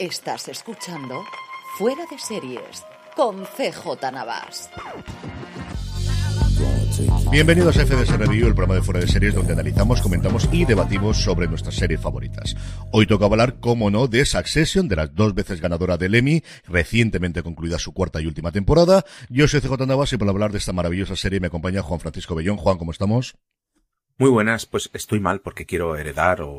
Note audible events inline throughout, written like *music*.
Estás escuchando Fuera de Series con CJ Navas. Bienvenidos a FDS Review, el programa de fuera de series donde analizamos, comentamos y debatimos sobre nuestras series favoritas. Hoy toca hablar, como no, de Succession, de las dos veces ganadora del Emmy, recientemente concluida su cuarta y última temporada. Yo soy CJ Navas y para hablar de esta maravillosa serie me acompaña Juan Francisco Bellón. Juan, ¿cómo estamos? Muy buenas, pues estoy mal porque quiero heredar o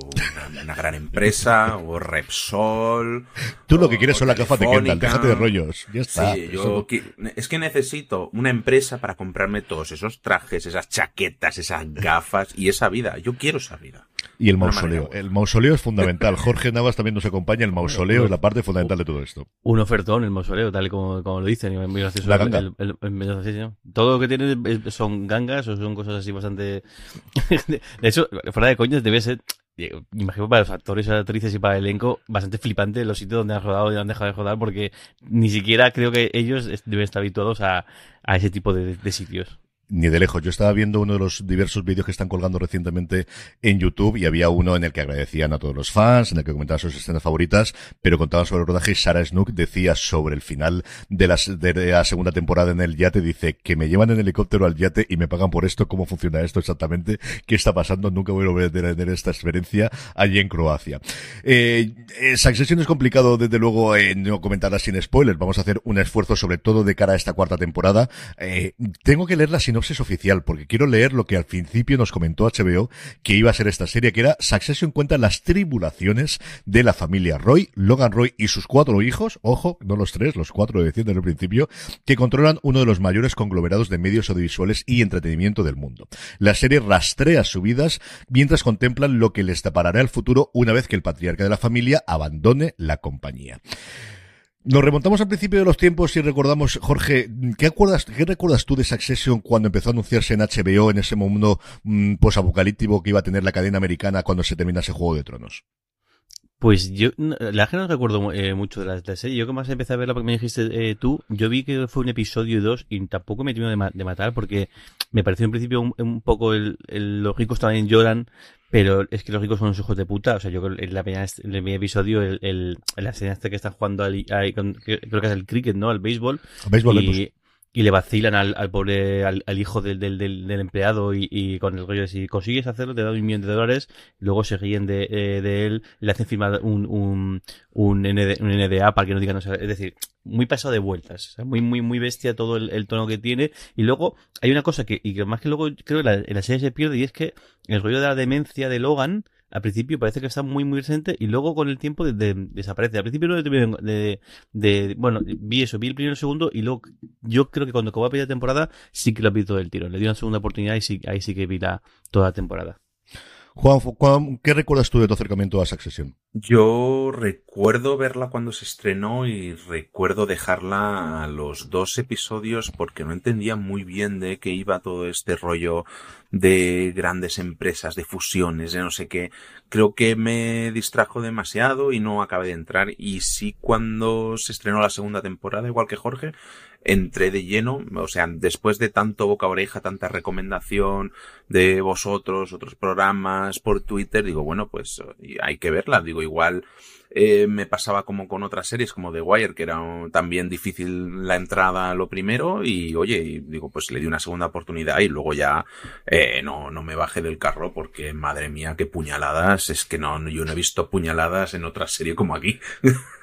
una, gran empresa o Repsol. Tú lo que quieres son la gafas de Kendall, déjate de rollos. Ya está. Sí, yo es que necesito una empresa para comprarme todos esos trajes, esas chaquetas, esas gafas y esa vida. Yo quiero esa vida. Y el mausoleo. El mausoleo es fundamental. Jorge Navas también nos acompaña. El mausoleo es la parte fundamental de todo esto. Un ofertón, el mausoleo, tal y como, como lo dicen. la ganga. todo lo que tiene son gangas o son cosas así bastante... *laughs* de hecho, fuera de coñas, debe ser imagino para los actores, actrices y para el elenco, bastante flipante los sitios donde han rodado y han dejado de rodar, porque ni siquiera creo que ellos deben estar habituados a, a ese tipo de sitios ni de lejos. Yo estaba viendo uno de los diversos vídeos que están colgando recientemente en YouTube y había uno en el que agradecían a todos los fans, en el que comentaban sus escenas favoritas, pero contaban sobre el rodaje y Sarah Snook decía sobre el final de la, segunda temporada en el yate, dice que me llevan en helicóptero al yate y me pagan por esto, cómo funciona esto exactamente, qué está pasando, nunca voy a volver a tener esta experiencia allí en Croacia. Eh, eh es complicado desde luego eh, no comentarla sin spoilers, vamos a hacer un esfuerzo sobre todo de cara a esta cuarta temporada. Eh, tengo que leerla si no es oficial, porque quiero leer lo que al principio nos comentó HBO que iba a ser esta serie, que era Succession cuenta las tribulaciones de la familia Roy, Logan Roy y sus cuatro hijos, ojo, no los tres, los cuatro decían en el principio, que controlan uno de los mayores conglomerados de medios audiovisuales y entretenimiento del mundo. La serie rastrea sus vidas mientras contemplan lo que les deparará el futuro una vez que el patriarca de la familia abandone la compañía. Nos remontamos al principio de los tiempos y recordamos, Jorge, ¿qué, acuerdas, qué recuerdas tú de Succession cuando empezó a anunciarse en HBO en ese mundo mm, posapocalíptico que iba a tener la cadena americana cuando se terminase Juego de Tronos? Pues yo, la gente no recuerdo eh, mucho de la, serie. Yo que más empecé a verla porque me dijiste eh, tú, yo vi que fue un episodio y dos y tampoco me tuvieron de, matar porque me pareció en principio un, poco el, los ricos también lloran, pero es que los ricos son unos hijos de puta. O sea, yo en la primera, en el episodio, el, el, la escena este que están jugando al, creo que es el cricket, ¿no? Al béisbol. béisbol y, y le vacilan al, al pobre, al, al hijo del, del, del, empleado y, y, con el rollo de si consigues hacerlo te da un millón de dólares, luego se ríen de, eh, de él, le hacen firmar un, un, un, ND, un NDA para que no digan, no es decir, muy pasado de vueltas, muy, muy, muy bestia todo el, el, tono que tiene, y luego hay una cosa que, y que más que luego creo que la, en la serie se pierde, y es que el rollo de la demencia de Logan, al principio parece que está muy muy presente y luego con el tiempo desaparece. Al principio no de, de, bueno, vi eso, vi el primero y el segundo y luego yo creo que cuando acabó la temporada sí que lo vi todo el tiro. Le di una segunda oportunidad y sí, ahí sí que vi la, toda la temporada. Juan, ¿qué recuerdas tú de tu acercamiento a Succession? Yo recuerdo verla cuando se estrenó y recuerdo dejarla a los dos episodios porque no entendía muy bien de qué iba todo este rollo de grandes empresas, de fusiones, de no sé qué. Creo que me distrajo demasiado y no acabé de entrar. Y sí, cuando se estrenó la segunda temporada, igual que Jorge, entré de lleno, o sea, después de tanto boca a oreja, tanta recomendación de vosotros, otros programas por Twitter, digo, bueno, pues hay que verla, digo, igual eh, me pasaba como con otras series como The Wire, que era también difícil la entrada lo primero, y oye, digo, pues le di una segunda oportunidad y luego ya eh, no, no me bajé del carro porque madre mía, qué puñaladas, es que no, yo no he visto puñaladas en otra serie como aquí. *laughs*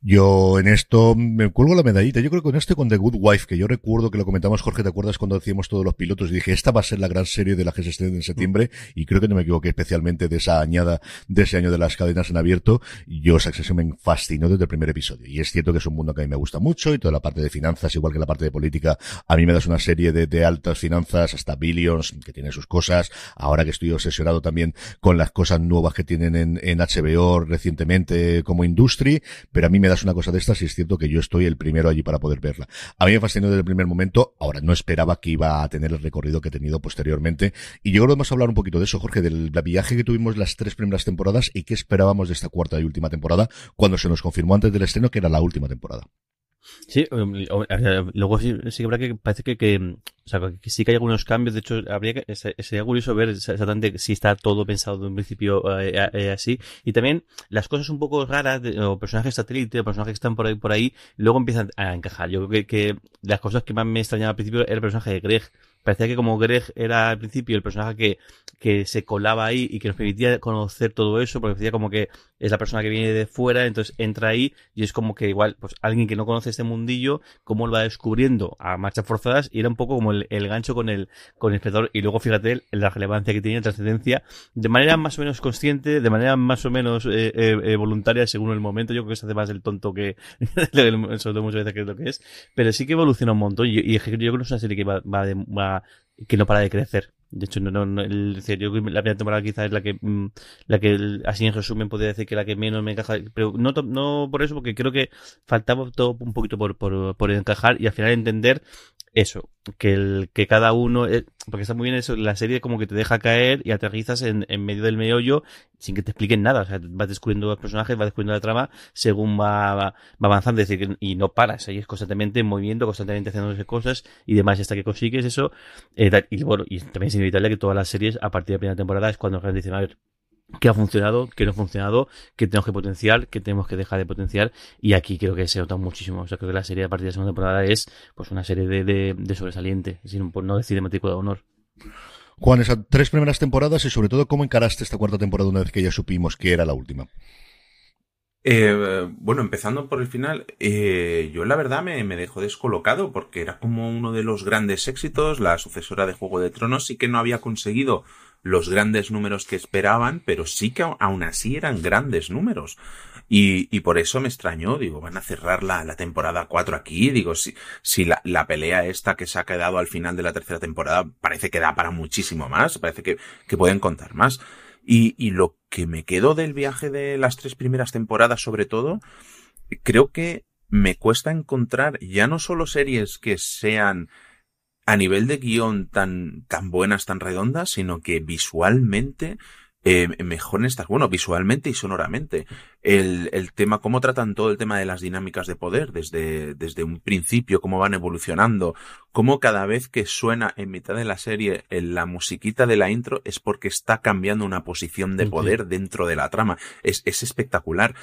Yo en esto me cuelgo la medallita. Yo creo que con esto con The Good Wife, que yo recuerdo que lo comentamos, Jorge, ¿te acuerdas cuando decíamos todos los pilotos? Y dije, esta va a ser la gran serie de la que en septiembre. Y creo que no me equivoqué especialmente de esa añada de ese año de las cadenas en abierto. Yo Succession me fascinó desde el primer episodio. Y es cierto que es un mundo que a mí me gusta mucho y toda la parte de finanzas, igual que la parte de política, a mí me das una serie de, altas finanzas, hasta Billions, que tiene sus cosas. Ahora que estoy obsesionado también con las cosas nuevas que tienen en, en HBO recientemente como industria, pero a mí me das una cosa de estas y es cierto que yo estoy el primero allí para poder verla. A mí me fascinó desde el primer momento, ahora no esperaba que iba a tener el recorrido que he tenido posteriormente y yo creo que vamos a hablar un poquito de eso, Jorge, del viaje que tuvimos las tres primeras temporadas y qué esperábamos de esta cuarta y última temporada cuando se nos confirmó antes del estreno que era la última temporada. Sí, luego sí, que habrá que, parece que, que, o sea, que sí que hay algunos cambios, de hecho, habría que, sería curioso ver exactamente si está todo pensado de un principio eh, eh, así, y también las cosas un poco raras, de, o personajes satélite, o personajes que están por ahí, por ahí, luego empiezan a encajar. Yo creo que, que las cosas que más me extrañaba al principio era el personaje de Greg, parecía que como Greg era al principio el personaje que, que se colaba ahí y que nos permitía conocer todo eso, porque decía como que es la persona que viene de fuera, entonces entra ahí y es como que igual, pues alguien que no conoce este mundillo, cómo lo va descubriendo a marchas forzadas y era un poco como el, gancho con el, con el espectador. Y luego fíjate la relevancia que tiene, trascendencia, de manera más o menos consciente, de manera más o menos eh, eh, eh, voluntaria según el momento, yo creo que se hace más el tonto que, *laughs* sobre todo muchas veces que es lo que es, pero sí que evoluciona un montón y, yo creo que es una serie que va, va, de, va que no para de crecer. De hecho, no, no, el, yo la primera temporada quizás es la que, mm, la que así en resumen podría decir que la que menos me encaja, pero no, no por eso, porque creo que faltaba todo un poquito por, por, por encajar y al final entender eso, que el que cada uno, eh, porque está muy bien eso, la serie como que te deja caer y aterrizas en, en medio del meollo sin que te expliquen nada, o sea, vas descubriendo los personajes, vas descubriendo la trama según va, va, avanzando, es decir, y no paras, ahí es constantemente en movimiento, constantemente haciendo cosas y demás, hasta que consigues eso, eh, y bueno, y también inevitable que todas las series a partir de la primera temporada es cuando dicen, a ver, qué ha funcionado, qué no ha funcionado, qué tenemos que potenciar, qué tenemos que dejar de potenciar. Y aquí creo que se nota muchísimo. O sea, creo que la serie a partir de la segunda temporada es pues una serie de, de, de sobresaliente, sin, por no decir de matrícula de honor. Juan, esas tres primeras temporadas y sobre todo cómo encaraste esta cuarta temporada una vez que ya supimos que era la última. Eh, bueno, empezando por el final, eh, yo la verdad me, me dejó descolocado porque era como uno de los grandes éxitos, la sucesora de Juego de Tronos, y que no había conseguido los grandes números que esperaban, pero sí que aún así eran grandes números. Y, y por eso me extrañó, digo, van a cerrar la, la temporada 4 aquí, digo, si, si la, la, pelea esta que se ha quedado al final de la tercera temporada parece que da para muchísimo más, parece que, que pueden contar más. Y, y lo que me quedo del viaje de las tres primeras temporadas sobre todo, creo que me cuesta encontrar ya no solo series que sean a nivel de guion tan, tan buenas, tan redondas, sino que visualmente eh, mejoren estas, bueno, visualmente y sonoramente. El, el tema, cómo tratan todo el tema de las dinámicas de poder desde, desde un principio, cómo van evolucionando, cómo cada vez que suena en mitad de la serie en la musiquita de la intro es porque está cambiando una posición de poder dentro de la trama. Es, es espectacular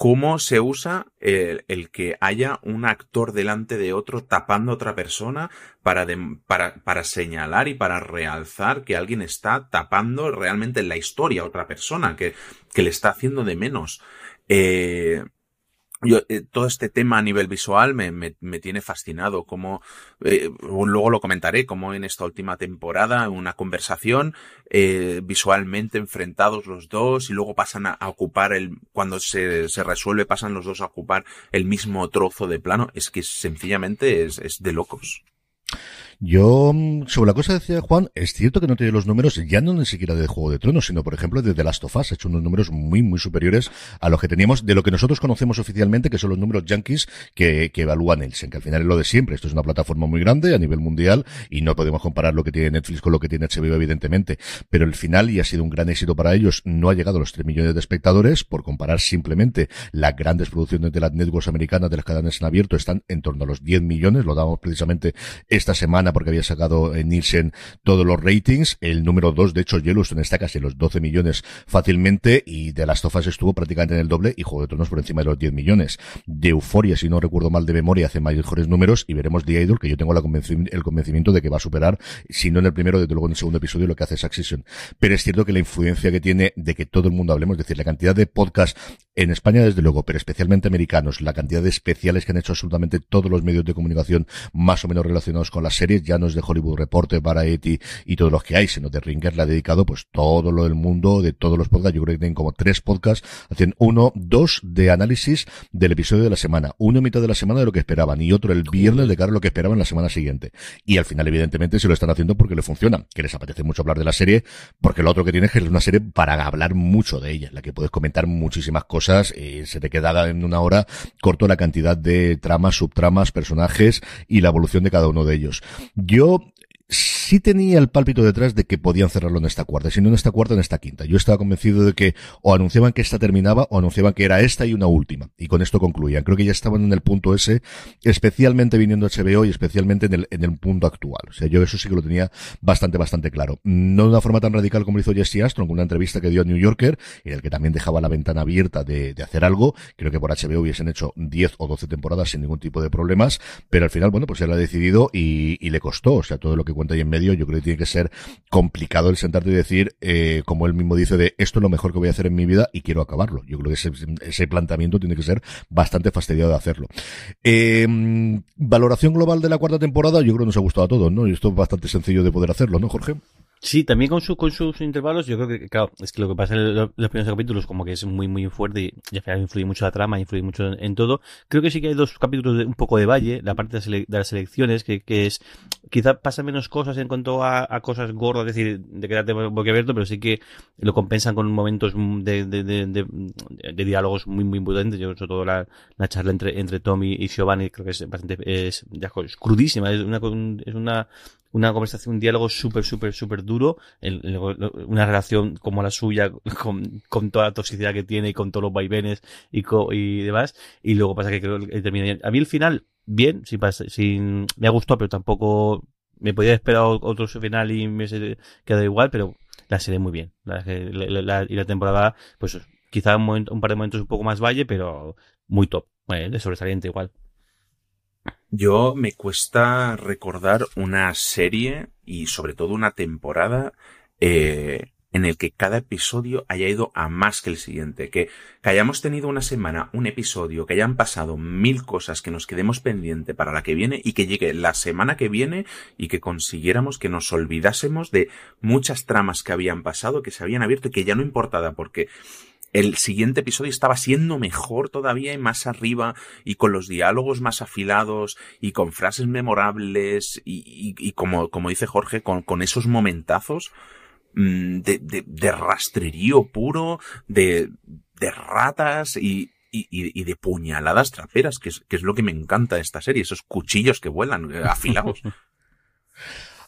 cómo se usa el, que haya un actor delante de otro tapando a otra persona para, para, para señalar y para realzar que alguien está tapando realmente la historia a otra persona, que, que le está haciendo de menos. Eh, yo, eh, todo este tema a nivel visual me, me, me tiene fascinado, como eh, luego lo comentaré, como en esta última temporada, una conversación, eh, visualmente enfrentados los dos y luego pasan a, a ocupar el, cuando se, se, resuelve, pasan los dos a ocupar el mismo trozo de plano, es que sencillamente es, es de locos. Yo, mm, sobre la cosa que decía Juan, es cierto que no tiene los números, ya no ni siquiera de Juego de Tronos, sino por ejemplo de The Last of Us, ha hecho unos números muy, muy superiores a los que teníamos, de lo que nosotros conocemos oficialmente, que son los números yankees que, que evalúa Nielsen, que al final es lo de siempre. Esto es una plataforma muy grande a nivel mundial y no podemos comparar lo que tiene Netflix con lo que tiene HBO, evidentemente. Pero el final, y ha sido un gran éxito para ellos, no ha llegado a los 3 millones de espectadores, por comparar simplemente las grandes producciones de las networks americanas de las cadenas en abierto, están en torno a los 10 millones, lo damos precisamente esta semana porque había sacado en Nielsen todos los ratings. El número 2, de hecho, Yellowstone está casi en los 12 millones fácilmente y de las tofas estuvo prácticamente en el doble y Juego de Tronos por encima de los 10 millones. De Euforia, si no recuerdo mal de memoria, hace mejores números y veremos The Idol, que yo tengo el convencimiento de que va a superar, si no en el primero, desde luego en el segundo episodio, lo que hace Succession. Pero es cierto que la influencia que tiene de que todo el mundo hablemos, es decir, la cantidad de podcasts en España, desde luego, pero especialmente americanos, la cantidad de especiales que han hecho absolutamente todos los medios de comunicación más o menos relacionados con las series, ya no es de Hollywood Reporter, Variety y todos los que hay, sino de Ringer le ha dedicado pues todo lo del mundo, de todos los podcasts, yo creo que tienen como tres podcasts, hacen uno, dos de análisis del episodio de la semana, uno en mitad de la semana de lo que esperaban y otro el viernes de cara a lo que esperaban la semana siguiente. Y al final, evidentemente, se lo están haciendo porque le funciona, que les apetece mucho hablar de la serie, porque lo otro que tiene es que es una serie para hablar mucho de ella, la que puedes comentar muchísimas cosas, y se te queda en una hora corto la cantidad de tramas, subtramas, personajes y la evolución de cada uno de ellos. Yo sí tenía el pálpito detrás de que podían cerrarlo en esta cuarta, si no en esta cuarta, en esta quinta. Yo estaba convencido de que o anunciaban que esta terminaba o anunciaban que era esta y una última. Y con esto concluían. Creo que ya estaban en el punto ese, especialmente viniendo HBO y especialmente en el, en el punto actual. O sea, yo eso sí que lo tenía bastante, bastante claro. No de una forma tan radical como lo hizo Jesse Astron con una entrevista que dio a New Yorker, en el que también dejaba la ventana abierta de, de hacer algo. Creo que por HBO hubiesen hecho 10 o 12 temporadas sin ningún tipo de problemas, pero al final, bueno, pues él ha decidido y, y le costó. O sea, todo lo que cuenta ahí en medio, yo creo que tiene que ser complicado el sentarte y decir, eh, como él mismo dice, de esto es lo mejor que voy a hacer en mi vida y quiero acabarlo. Yo creo que ese, ese planteamiento tiene que ser bastante fastidiado de hacerlo. Eh, valoración global de la cuarta temporada, yo creo que nos ha gustado a todos, ¿no? Y esto es bastante sencillo de poder hacerlo, ¿no, Jorge? Sí, también con, su, con sus intervalos, yo creo que, claro, es que lo que pasa en los, primeros capítulos como que es muy, muy fuerte y, al final influye mucho la trama, influye mucho en, todo. Creo que sí que hay dos capítulos de un poco de valle, la parte de, las elecciones, que, que, es, quizá pasa menos cosas en cuanto a, a cosas gordas, es decir, de quedarte boquiabierto, pero sí que lo compensan con momentos de, de, de, diálogos muy, muy potentes. Yo, sobre todo la, la charla entre, entre Tom y, y Giovanni, creo que es bastante, es, es crudísima, es una, es una, una conversación, un diálogo súper, súper, súper duro, una relación como la suya, con, toda la toxicidad que tiene y con todos los vaivenes y, co, y demás, y luego pasa que creo que termina bien. A mí el final, bien, sí, pasa, sí, me ha gustado, pero tampoco me podía esperar otro final y me quedado igual, pero la serie muy bien. Y la temporada, pues quizá un, momento, un par de momentos un poco más valle, pero muy top, bueno, de sobresaliente igual. Yo me cuesta recordar una serie y sobre todo una temporada eh, en el que cada episodio haya ido a más que el siguiente, que, que, hayamos tenido una semana, un episodio, que hayan pasado mil cosas, que nos quedemos pendiente para la que viene y que llegue la semana que viene y que consiguiéramos que nos olvidásemos de muchas tramas que habían pasado, que se habían abierto y que ya no importaba porque el siguiente episodio estaba siendo mejor todavía y más arriba y con los diálogos más afilados y con frases memorables y, y, y como, como dice Jorge, con, con esos momentazos mmm, de, de, de, rastrerío puro, de, de ratas y, y, y, de puñaladas traperas, que es, que es lo que me encanta de esta serie, esos cuchillos que vuelan eh, afilados. *laughs*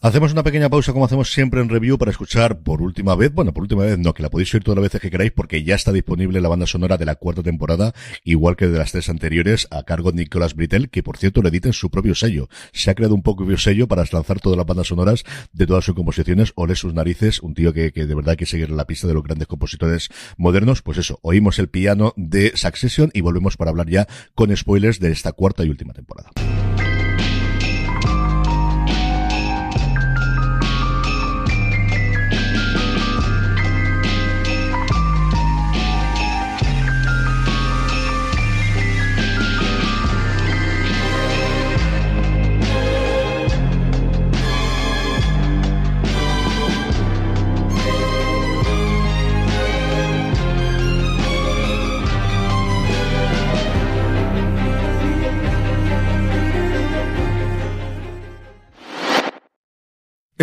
Hacemos una pequeña pausa como hacemos siempre en review para escuchar por última vez, bueno, por última vez no, que la podéis oír todas las veces que queráis porque ya está disponible la banda sonora de la cuarta temporada, igual que de las tres anteriores, a cargo de Nicolas Britell, que por cierto le edita en su propio sello. Se ha creado un propio sello para lanzar todas las bandas sonoras de todas sus composiciones, ole sus narices, un tío que, que de verdad hay que seguir la pista de los grandes compositores modernos. Pues eso, oímos el piano de Succession y volvemos para hablar ya con spoilers de esta cuarta y última temporada.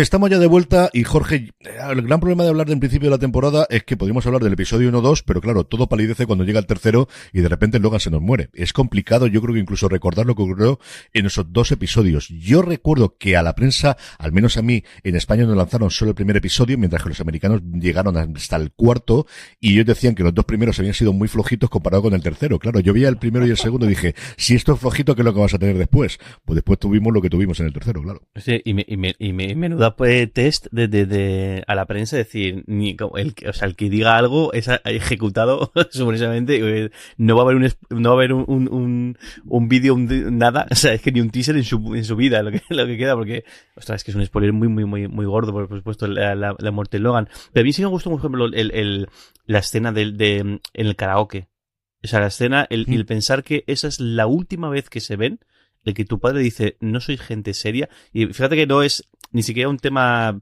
Estamos ya de vuelta y Jorge, el gran problema de hablar del principio de la temporada es que podríamos hablar del episodio 1-2, pero claro, todo palidece cuando llega el tercero y de repente Logan se nos muere. Es complicado, yo creo que incluso recordar lo que ocurrió en esos dos episodios. Yo recuerdo que a la prensa, al menos a mí, en España nos lanzaron solo el primer episodio, mientras que los americanos llegaron hasta el cuarto y ellos decían que los dos primeros habían sido muy flojitos comparado con el tercero. Claro, yo veía el primero y el segundo y dije, si esto es flojito, ¿qué es lo que vas a tener después? Pues después tuvimos lo que tuvimos en el tercero, claro. Sí, y me, y me, y me menuda pues, test de, de, de, a la prensa decir ni el o sea el que diga algo es ejecutado *laughs* supuestamente no va a haber un no va a haber un un, un, un vídeo nada *laughs* o sea es que ni un teaser en su en su vida lo que lo que queda porque ostras es que es un spoiler muy muy muy muy gordo por supuesto la, la, la muerte de Logan. Pero a mí sí me gustó por ejemplo el, el la escena del de en el karaoke. O sea la escena el, el pensar que esa es la última vez que se ven el que tu padre dice, no soy gente seria, y fíjate que no es ni siquiera un tema,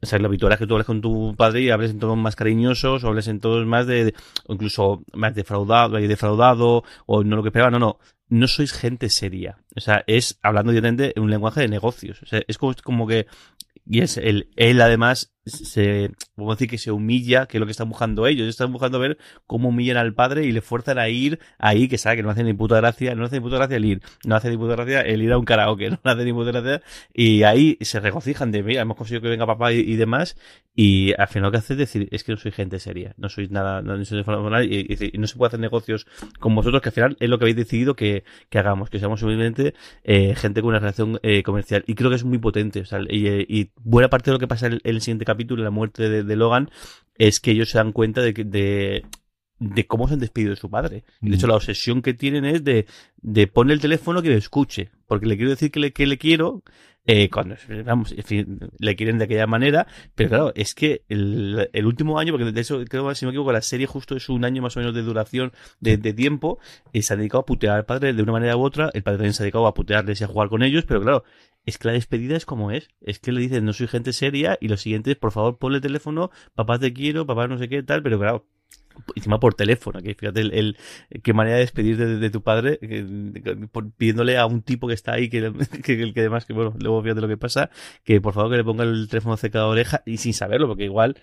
o sea, lo habitual es que tú hables con tu padre y hables en tonos más cariñosos, o hables en tonos más de, de o incluso más defraudado, defraudado, o no lo que esperaba, no, no, no sois gente seria. O sea, es hablando directamente en un lenguaje de negocios. O sea, es como, como que, y es el, él además se, vamos a decir que se humilla, que es lo que están buscando ellos. Están buscando ver cómo humillan al padre y le fuerzan a ir ahí, que sabe que no hace ni puta gracia, no hace ni puta gracia el ir, no hace ni puta gracia el ir a un karaoke, *laughs* no hace ni puta gracia, y ahí se regocijan de, mira, hemos conseguido que venga papá y, demás, y al final lo que hace es decir, es que no soy gente seria, no sois nada, no, soy y, y, no se puede hacer negocios con vosotros, que al final es lo que habéis decidido que, que hagamos, que seamos simplemente eh, gente con una relación eh, comercial, y creo que es muy potente, o sea, y, y buena parte de lo que pasa en el, siguiente capítulo, la muerte de, Logan, es que ellos se dan cuenta de, de, de cómo se han despedido de su padre. De hecho, la obsesión que tienen es de, de poner el teléfono que le escuche, porque le quiero decir que le, que le quiero, eh, cuando, vamos, le quieren de aquella manera, pero claro, es que el, el, último año, porque de eso creo, si no me equivoco, la serie justo es un año más o menos de duración de, de tiempo, y se ha dedicado a putear al padre de una manera u otra, el padre también se ha dedicado a putearles y a jugar con ellos, pero claro, es que la despedida es como es. Es que le dicen, no soy gente seria, y lo siguiente es, por favor, ponle el teléfono, papá te quiero, papá no sé qué, tal, pero claro, encima por teléfono, que fíjate el, qué manera de despedir de, tu padre, pidiéndole a un tipo que está ahí, *laughs* que, que, que, además, que bueno, luego fíjate lo que pasa, que por favor que le ponga el teléfono cerca de la oreja y sin saberlo, porque igual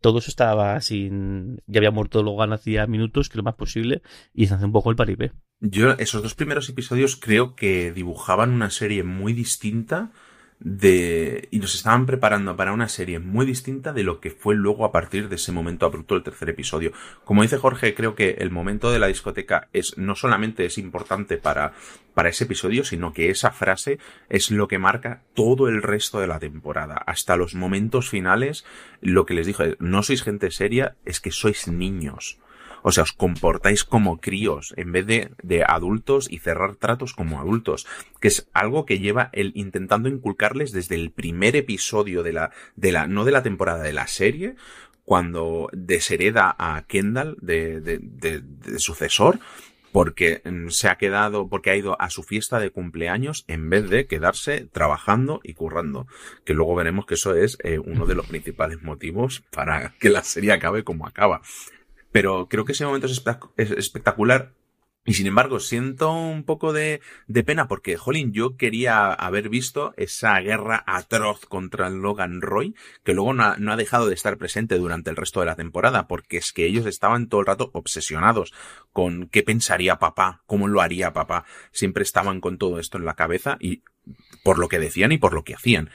todo eso estaba sin, ya había muerto Logan hacía minutos, que lo más posible, y se hace un poco el paripé. Yo, esos dos primeros episodios creo que dibujaban una serie muy distinta de y nos estaban preparando para una serie muy distinta de lo que fue luego a partir de ese momento abrupto del tercer episodio. Como dice Jorge, creo que el momento de la discoteca es no solamente es importante para para ese episodio, sino que esa frase es lo que marca todo el resto de la temporada, hasta los momentos finales, lo que les dije, no sois gente seria, es que sois niños. O sea, os comportáis como críos en vez de, de adultos y cerrar tratos como adultos, que es algo que lleva el intentando inculcarles desde el primer episodio de la, de la, no de la temporada de la serie, cuando deshereda a Kendall de, de, de, sucesor, porque mm, se ha quedado, porque ha ido a su fiesta de cumpleaños en vez de quedarse trabajando y currando. Que luego veremos que eso es eh, uno de los principales motivos para que la serie acabe como acaba. Pero creo que ese momento es, espectacular. Y sin embargo, siento un poco de, pena porque, jolín, yo quería haber visto esa guerra atroz contra Logan Roy, que luego no ha, no ha, dejado de estar presente durante el resto de la temporada, porque es que ellos estaban todo el rato obsesionados con qué pensaría papá, cómo lo haría papá. Siempre estaban con todo esto en la cabeza y por lo que decían y por lo que hacían.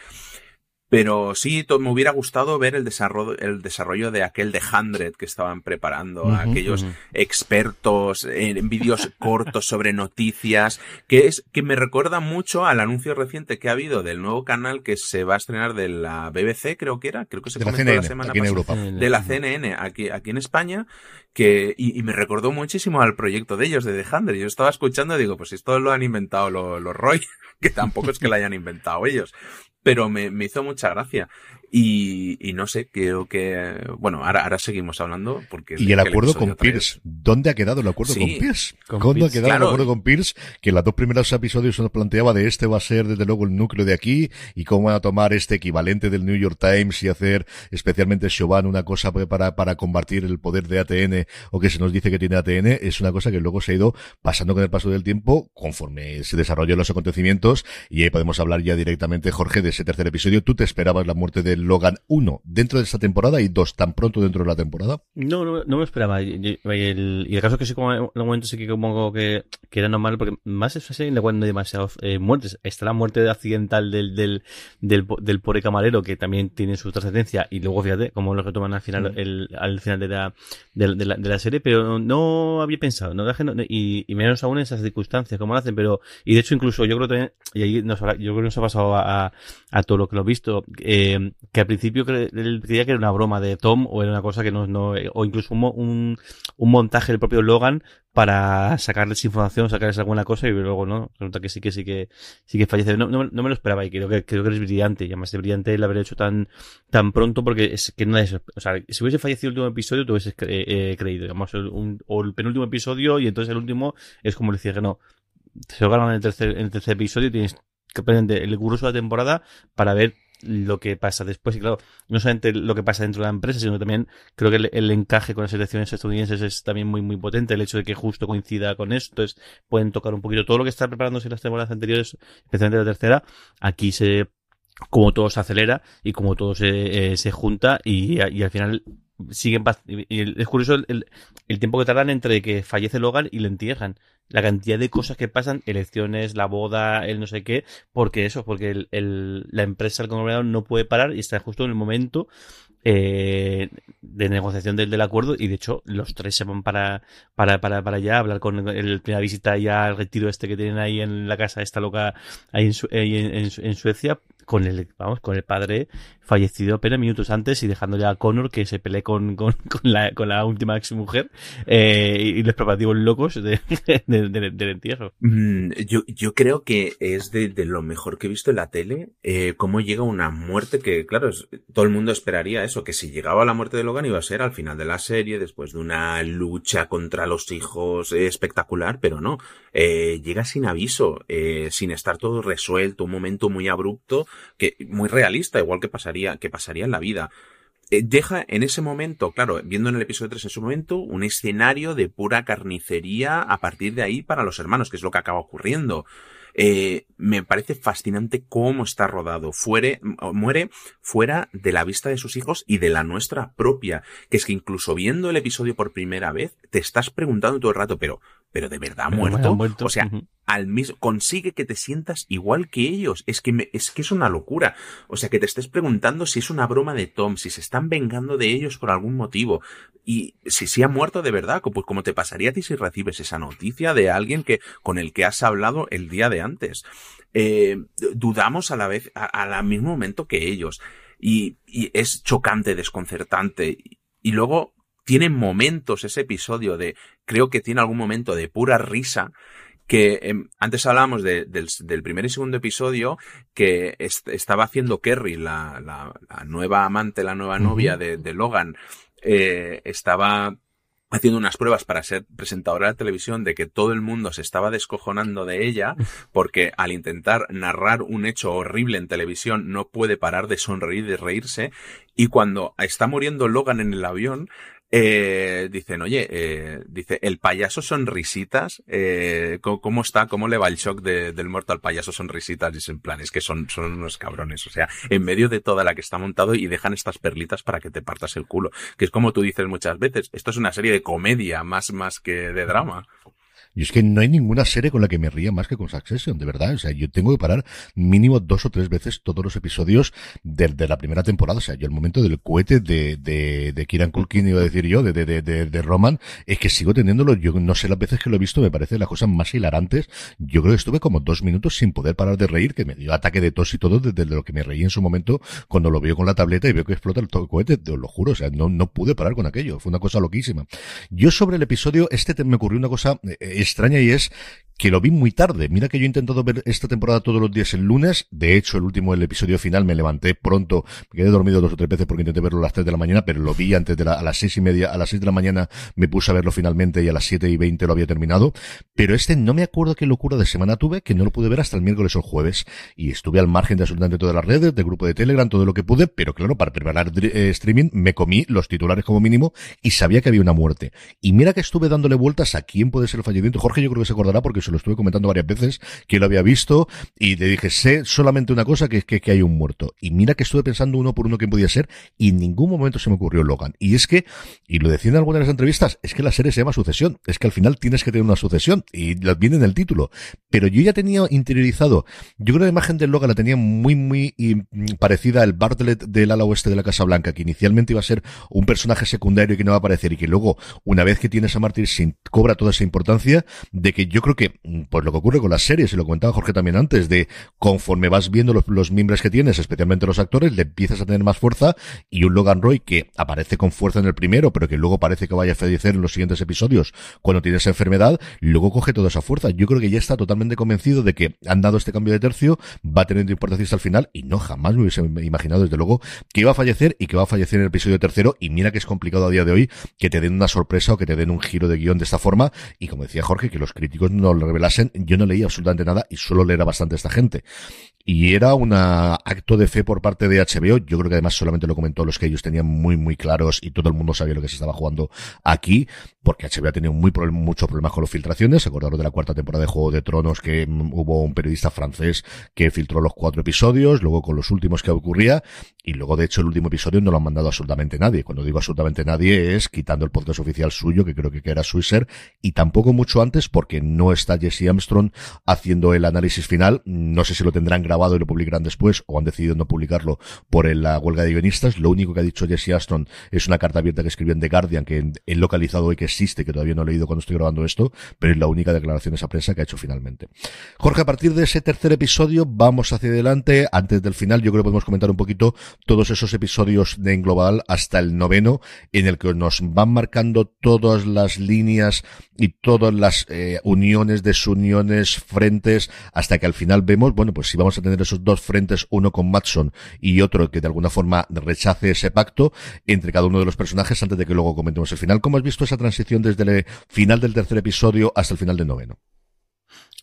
Pero sí, me hubiera gustado ver el desarrollo, el desarrollo de aquel de Hundred que estaban preparando, aquellos expertos en vídeos *laughs* cortos sobre noticias, que es, que me recuerda mucho al anuncio reciente que ha habido del nuevo canal que se va a estrenar de la BBC, creo que era, creo que se de comentó la, semana pasada. De la CNN, aquí, aquí en España, que, y, y, me recordó muchísimo al proyecto de ellos, de The Hundred. Yo estaba escuchando y digo, pues esto lo han inventado los, los Roy, *laughs* que tampoco es que lo hayan inventado ellos pero me, me hizo mucha gracia. Y, y, no sé, creo que, bueno, ahora, ahora seguimos hablando porque... Y el acuerdo con Pierce. ¿Dónde ha quedado el acuerdo con Pierce? ¿Dónde ha quedado el acuerdo con Pierce? Que en los dos primeros episodios se nos planteaba de este va a ser desde luego el núcleo de aquí y cómo van a tomar este equivalente del New York Times y hacer especialmente Chauvin una cosa para, para combatir el poder de ATN o que se nos dice que tiene ATN. Es una cosa que luego se ha ido pasando con el paso del tiempo conforme se desarrollan los acontecimientos y ahí podemos hablar ya directamente, Jorge, de ese tercer episodio. ¿Tú te esperabas la muerte del Logan 1 dentro de esta temporada y 2 tan pronto dentro de la temporada? No, no, no me esperaba. Y el, y el caso es que sí, como en un momento sí que como que, que era normal, porque más es así, no hay demasiadas eh, muertes. Está la muerte accidental del, del, del, del pobre camarero, que también tiene su trascendencia, y luego fíjate cómo lo retoman al final, el, al final de la, de, la, de la serie, pero no había pensado, no, y, y menos aún en esas circunstancias, como lo hacen, pero, y de hecho incluso yo creo también, y ahí nos, yo creo que nos ha pasado a, a, todo lo que lo he visto, eh, que al principio él creía que era una broma de Tom o era una cosa que no, no o incluso un, un, montaje del propio Logan para sacarles información, sacarles alguna cosa y luego no, resulta que sí que sí que sí que fallece. No, no, me lo esperaba y creo que creo que es brillante, y además de brillante el haber hecho tan tan pronto porque es que no es, o sea, si hubiese fallecido el último episodio, tú hubieses eh, creído, digamos, un, o el penúltimo episodio y entonces el último es como decía que no. Se lo en el tercer, en el tercer episodio y tienes que aprender el curso de la temporada para ver lo que pasa después. Y claro, no solamente lo que pasa dentro de la empresa, sino también creo que el, encaje con las elecciones estadounidenses es también muy, muy potente. El hecho de que justo coincida con esto, entonces pueden tocar un poquito todo lo que está preparándose en las temporadas anteriores, especialmente la tercera. Aquí se como todo se acelera y como todo se, se junta y, y, al final siguen es curioso el, tiempo que tardan entre que fallece Logan y le entierran. La cantidad de cosas que pasan elecciones la boda el no sé qué porque eso porque el la empresa el conglomerado no puede parar y está justo en el momento eh, de negociación del, del, acuerdo y de hecho los tres se van para para para, para allá a hablar con el, primera visita ya al retiro este que tienen ahí en la casa esta loca ahí en, en, en Suecia con el, vamos, con el padre fallecido apenas minutos antes y dejándole a Connor que se pelee con, con, *laughs* con, la, con la última ex mujer eh, y los preparativos locos de, *laughs* de, de, del entierro. Mm, yo, yo creo que es de, lo mejor que he visto en la tele, eh, cómo llega una muerte que, claro, es, todo el mundo esperaría eso, que si llegaba la muerte de Logan iba a ser al final de la serie, después de una lucha contra los hijos eh, espectacular, pero no, eh, llega sin aviso, eh, sin estar todo resuelto, un momento muy abrupto, que muy realista, igual que pasaría, que pasaría en la vida. Eh, deja en ese momento, claro, viendo en el episodio 3 en su momento, un escenario de pura carnicería a partir de ahí para los hermanos, que es lo que acaba ocurriendo. Eh, me parece fascinante cómo está rodado. Fuere, muere fuera de la vista de sus hijos y de la nuestra propia. Que es que incluso viendo el episodio por primera vez, te estás preguntando todo el rato, pero, pero de verdad ha muerto? muerto? O sea, uh -huh. al mismo, consigue que te sientas igual que ellos. Es que me, es que es una locura. O sea, que te estés preguntando si es una broma de Tom, si se están vengando de ellos por algún motivo. Y si si ha muerto de verdad, pues como te pasaría a ti si recibes esa noticia de alguien que, con el que has hablado el día de antes. Eh, dudamos a la vez, al mismo momento que ellos. Y, y es chocante, desconcertante. Y luego tiene momentos ese episodio de, creo que tiene algún momento de pura risa, que eh, antes hablábamos de, del, del, primer y segundo episodio que est estaba haciendo Kerry, la, la, la, nueva amante, la nueva novia de, de, Logan, eh, estaba haciendo unas pruebas para ser presentadora de televisión de que todo el mundo se estaba descojonando de ella *laughs* porque al intentar narrar un hecho horrible en televisión no puede parar de sonreír, de reírse y cuando está muriendo Logan en el avión eh, dicen, oye, eh, dice, el payaso sonrisitas, eh, ¿cómo está? ¿Cómo le va el shock de, del muerto al payaso sonrisitas? Dicen, plan, es que son, son unos cabrones, o sea, en medio de toda la que está montado y dejan estas perlitas para que te partas el culo, que es como tú dices muchas veces, esto es una serie de comedia más, más que de drama. Y es que no hay ninguna serie con la que me ría más que con Succession, de verdad. O sea, yo tengo que parar mínimo dos o tres veces todos los episodios de, de la primera temporada. O sea, yo el momento del cohete de, de, de Kieran Culkin, iba a decir yo, de, de, de, de, Roman, es que sigo teniéndolo. Yo no sé las veces que lo he visto, me parece las cosas más hilarantes. Yo creo que estuve como dos minutos sin poder parar de reír, que me dio ataque de tos y todo desde lo que me reí en su momento cuando lo veo con la tableta y veo que explota el cohete. Te lo juro, o sea, no, no pude parar con aquello. Fue una cosa loquísima. Yo sobre el episodio, este te, me ocurrió una cosa eh, extraña y es que lo vi muy tarde. Mira que yo he intentado ver esta temporada todos los días el lunes. De hecho, el último, el episodio final, me levanté pronto. Me quedé dormido dos o tres veces porque intenté verlo a las tres de la mañana, pero lo vi antes de la, a las seis y media, a las seis de la mañana me puse a verlo finalmente y a las siete y veinte lo había terminado. Pero este no me acuerdo qué locura de semana tuve, que no lo pude ver hasta el miércoles o el jueves. Y estuve al margen de absolutamente todas las redes, del grupo de Telegram, todo lo que pude, pero claro, para preparar eh, streaming me comí los titulares como mínimo y sabía que había una muerte. Y mira que estuve dándole vueltas a quién puede ser el Jorge yo creo que se acordará porque se lo estuve comentando varias veces que lo había visto y le dije, sé solamente una cosa, que es que, que, hay un muerto. Y mira que estuve pensando uno por uno quién podía ser y en ningún momento se me ocurrió Logan. Y es que, y lo decían en algunas de las entrevistas, es que la serie se llama Sucesión. Es que al final tienes que tener una sucesión y viene en el título. Pero yo ya tenía interiorizado, yo creo que la imagen de Logan la tenía muy, muy parecida al Bartlett del ala oeste de la Casa Blanca, que inicialmente iba a ser un personaje secundario y que no va a aparecer y que luego, una vez que tienes a Martyr, cobra toda esa importancia de que yo creo que, pues lo que ocurre con las series, y lo comentaba Jorge también antes, de conforme vas viendo los, los miembros que tienes, especialmente los actores, le empiezas a tener más fuerza y un Logan Roy que aparece con fuerza en el primero, pero que luego parece que vaya a fallecer en los siguientes episodios cuando tiene esa enfermedad, luego coge toda esa fuerza. Yo creo que ya está totalmente convencido de que han dado este cambio de tercio, va a tener importancia hasta el final y no jamás me hubiese imaginado desde luego que iba a fallecer y que va a fallecer en el episodio tercero y mira que es complicado a día de hoy que te den una sorpresa o que te den un giro de guion de esta forma y como decía Jorge que los críticos no, lo revelasen, yo no leí absolutamente nada y suelo leer bastante esta gente. Y era un acto de fe por parte de HBO. Yo creo que además solamente lo comentó los que ellos tenían muy, muy claros y todo el mundo sabía lo que se estaba jugando aquí, porque HBO ha tenido muy muchos problemas con las filtraciones. Acordaros de la cuarta temporada de Juego de Tronos que mm, hubo un periodista francés que filtró los cuatro episodios, luego con los últimos que ocurría, y luego de hecho el último episodio no lo han mandado absolutamente nadie. Cuando digo absolutamente nadie es quitando el podcast oficial suyo, que creo que era Swisher, y tampoco mucho antes porque no está Jesse Armstrong haciendo el análisis final. No sé si lo tendrán grabado y lo publicarán después o han decidido no publicarlo por la huelga de guionistas. Lo único que ha dicho Jesse Aston es una carta abierta que escribió en The Guardian que he localizado y que existe, que todavía no he leído cuando estoy grabando esto, pero es la única declaración de esa prensa que ha hecho finalmente. Jorge, a partir de ese tercer episodio vamos hacia adelante. Antes del final yo creo que podemos comentar un poquito todos esos episodios de en global hasta el noveno en el que nos van marcando todas las líneas y todas las eh, uniones, desuniones, frentes, hasta que al final vemos, bueno, pues si vamos a tener esos dos frentes, uno con Matson y otro que de alguna forma rechace ese pacto entre cada uno de los personajes antes de que luego comentemos el final. ¿Cómo has visto esa transición desde el final del tercer episodio hasta el final del noveno?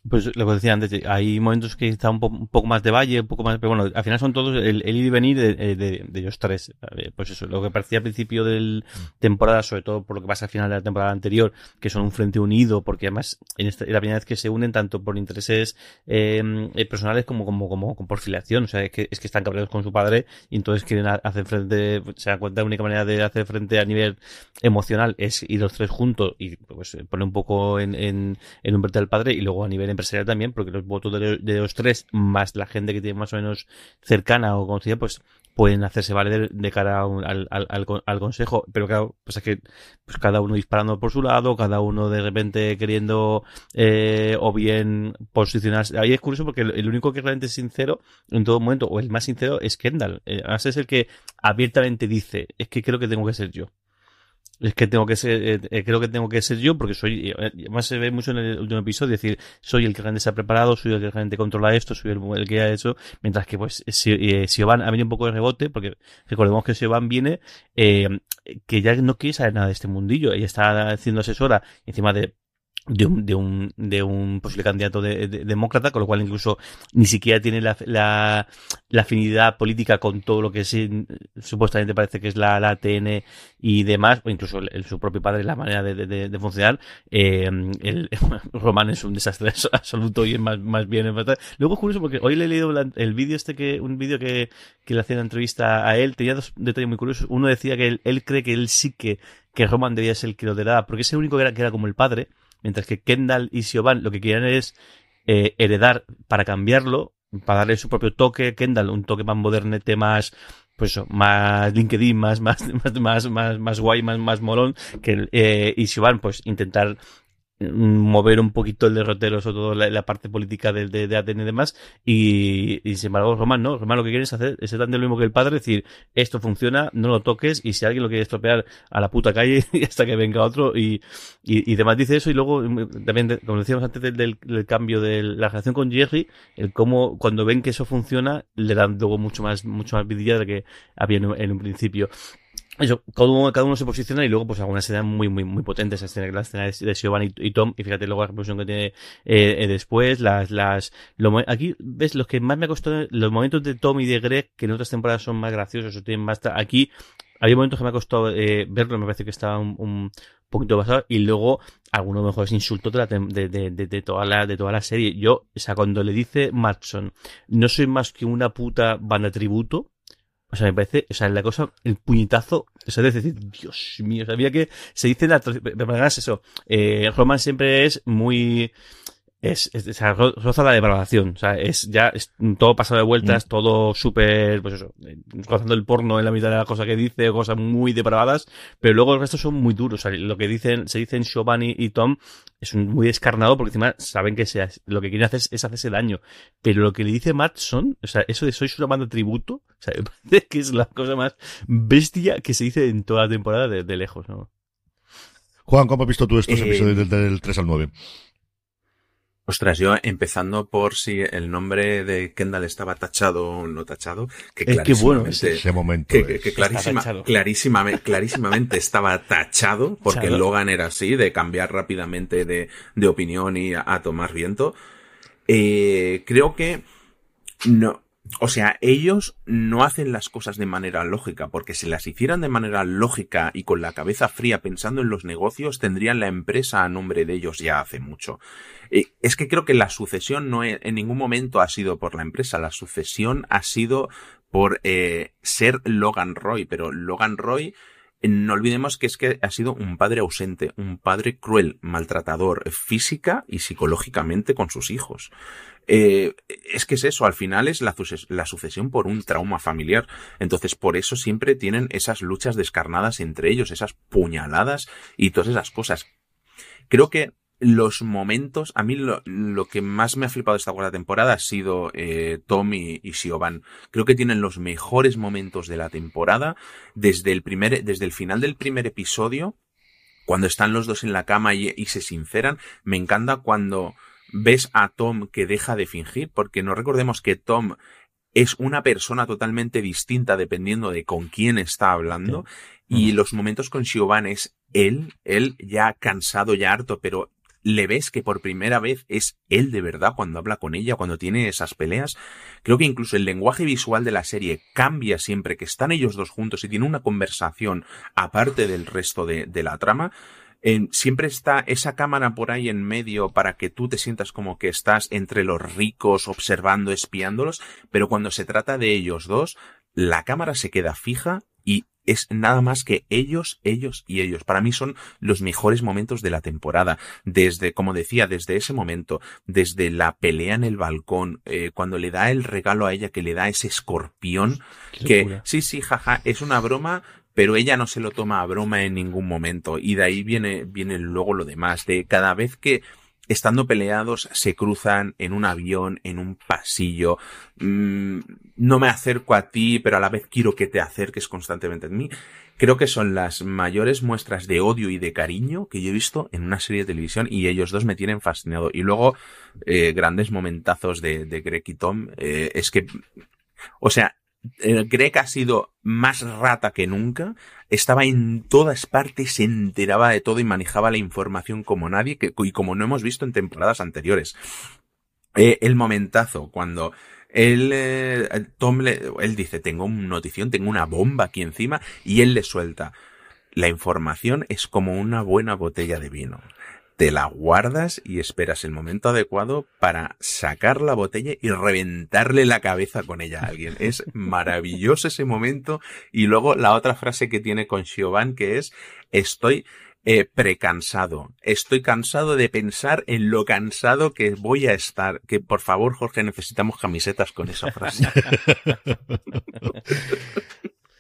Pues lo que decía antes, hay momentos que está un, poco más de valle, un poco más, pero bueno, al final son todos el, ir y venir de, de, ellos tres. Pues eso, lo que parecía al principio de temporada, sobre todo por lo que pasa al final de la temporada anterior, que son un frente unido, porque además en esta, es la primera vez que se unen tanto por intereses eh, personales como, como, como, por filiación. O sea, es que, es que están cabreados con su padre y entonces quieren hacer frente, se dan cuenta la única manera de hacer frente a nivel emocional es ir los tres juntos y pues poner un poco en, en, en un verte al padre y luego a nivel empresarial también, porque los votos de, los tres, más la gente que tiene más o menos cercana o conocida, pues pueden hacerse valer de cara al, al, al, consejo, pero claro, pues es que pues cada uno disparando por su lado, cada uno de repente queriendo eh, o bien posicionarse. Ahí es curioso porque el, único que realmente es sincero en todo momento, o el más sincero, es Kendall. Eh, es el que abiertamente dice, es que creo que tengo que ser yo. Es que tengo que ser, eh, eh, creo que tengo que ser yo porque soy, eh, además se ve mucho en el último episodio, es decir, soy el que realmente se ha preparado, soy el que realmente controla esto, soy el, que ha hecho, mientras que pues Siobhan ha venido un poco de rebote, porque recordemos que Siobhan viene, eh, que ya no quiere saber nada de este mundillo, ella está haciendo asesora encima de de un, de un, de un posible candidato de, demócrata, con lo cual incluso ni siquiera tiene la, la, la afinidad política con todo lo que sí, supuestamente parece que es la, la ATN y demás, o incluso el, su propio padre, la manera de, de, de funcionar. Eh, el, *laughs* Román es un desastre *laughs* absoluto y es más, más bien. Luego es curioso porque hoy le he leído el vídeo este que, un vídeo que, que le hacía una entrevista a él, tenía dos detalles muy curiosos. Uno decía que él, él cree que él sí que, que Roman debía ser el que lo porque es el único que era, que era como el padre Mientras que Kendall y Siobhan lo que quieren es eh, heredar para cambiarlo, para darle su propio toque. Kendall, un toque más modernete, más, pues más LinkedIn, más, *laughs* más, más, más, más, guay, más, más molón, que, eh, y Siobhan, pues intentar mover un poquito el derrotero, sobre todo la, parte política de, de, de, y demás, y, y sin embargo Román no, Román lo que quiere es hacer es tan lo mismo que el padre, decir, esto funciona, no lo toques, y si alguien lo quiere estropear a la puta calle *laughs* hasta que venga otro, y, y, y demás. Dice eso, y luego también, como decíamos antes del, del, cambio de la relación con Jerry, el cómo cuando ven que eso funciona, le dan luego mucho más, mucho más vidilla de que había en un principio eso, cada uno, cada uno se posiciona y luego pues alguna escena muy, muy, muy potente, esa escena, la escena de Siobhan y, Tom, y fíjate luego la reproducción que tiene eh, eh, después, las, las, lo, aquí ves los que más me ha costado, los momentos de Tom y de Greg, que en otras temporadas son más graciosos o tienen más, aquí, había momentos que me ha costado eh, verlo, me parece que estaba un, un poquito basado, y luego algunos mejores insultos de, la, de, de, de, toda la, de toda la serie. Yo, o sea, cuando le dice Matson, no soy más que una puta banda tributo, o sea, me parece, o sea, la cosa, el puñetazo, o sea, es decir, Dios mío, sabía que se dice la, de eso, eh, Roman siempre es muy, es, es, o sea, roza la depravación, o sea, es ya es todo pasado de vueltas, mm. todo súper, pues eso, rozando el porno en la mitad de la cosa que dice, cosas muy depravadas, pero luego el resto son muy duros, o sea, lo que dicen, se dicen Giovanni y Tom es un, muy descarnado porque encima saben que sea, lo que quieren hacer es, hacerse daño, pero lo que le dice Matt son, o sea, eso de sois una banda tributo, o sea, me parece que es la cosa más bestia que se dice en toda la temporada de, de lejos, ¿no? Juan, ¿cómo has visto tú estos eh, episodios del, del 3 al 9? Ostras, yo empezando por si el nombre de Kendall estaba tachado o no tachado, que Es que bueno, clarísimamente- Ese momento. que, que- es- que clarísima- clarísimamente, clarísimamente *laughs* estaba tachado, porque Tachado. Logan era así, de cambiar rápidamente de, de opinión y a, a tomar viento. Eh, creo que no, o sea, ellos no hacen las cosas de manera lógica, porque si las hicieran de manera lógica y con la cabeza fría pensando en los negocios, tendrían la empresa a nombre de ellos ya hace mucho. Eh, es que creo que la sucesión no en ningún momento ha sido por la empresa, la sucesión ha sido por eh, ser Logan Roy, pero Logan Roy no olvidemos que es que ha sido un padre ausente, un padre cruel, maltratador física y psicológicamente con sus hijos. Eh, es que es eso, al final es la sucesión por un trauma familiar. Entonces, por eso siempre tienen esas luchas descarnadas entre ellos, esas puñaladas y todas esas cosas. Creo que los momentos, a mí lo, lo que más me ha flipado esta cuarta temporada ha sido eh, Tom y, y Siobhan. Creo que tienen los mejores momentos de la temporada desde el primer, desde el final del primer episodio, cuando están los dos en la cama y, y se sinceran. Me encanta cuando ves a Tom que deja de fingir, porque no recordemos que Tom es una persona totalmente distinta dependiendo de con quién está hablando. Y los momentos con Siobhan es él, él ya cansado, ya harto, pero le ves que por primera vez es él de verdad cuando habla con ella, cuando tiene esas peleas. Creo que incluso el lenguaje visual de la serie cambia siempre que están ellos dos juntos y tienen una conversación aparte del resto de, de la trama. Siempre está esa cámara por ahí en medio para que tú te sientas como que estás entre los ricos observando, espiándolos, pero cuando se trata de ellos dos, la cámara se queda fija y es nada más que ellos, ellos y ellos. Para mí son los mejores momentos de la temporada. Desde, como decía, desde ese momento, desde la pelea en el balcón, eh, cuando le da el regalo a ella que le da ese escorpión, Qué que locura. sí, sí, jaja, es una broma, pero ella no se lo toma a broma en ningún momento. Y de ahí viene, viene luego lo demás, de cada vez que estando peleados se cruzan en un avión, en un pasillo, mm, no me acerco a ti, pero a la vez quiero que te acerques constantemente a mí. Creo que son las mayores muestras de odio y de cariño que yo he visto en una serie de televisión y ellos dos me tienen fascinado. Y luego, eh, grandes momentazos de, de Greg y Tom, eh, es que, o sea, Greg ha sido más rata que nunca, estaba en todas partes, se enteraba de todo y manejaba la información como nadie que, y como no hemos visto en temporadas anteriores. Eh, el momentazo cuando él, eh, Tom le, él dice, tengo una notición, tengo una bomba aquí encima y él le suelta. La información es como una buena botella de vino. Te la guardas y esperas el momento adecuado para sacar la botella y reventarle la cabeza con ella a alguien. Es *laughs* maravilloso ese momento. Y luego la otra frase que tiene con Siobhan que es, estoy eh, precansado. Estoy cansado de pensar en lo cansado que voy a estar. Que por favor, Jorge, necesitamos camisetas con esa frase. *laughs*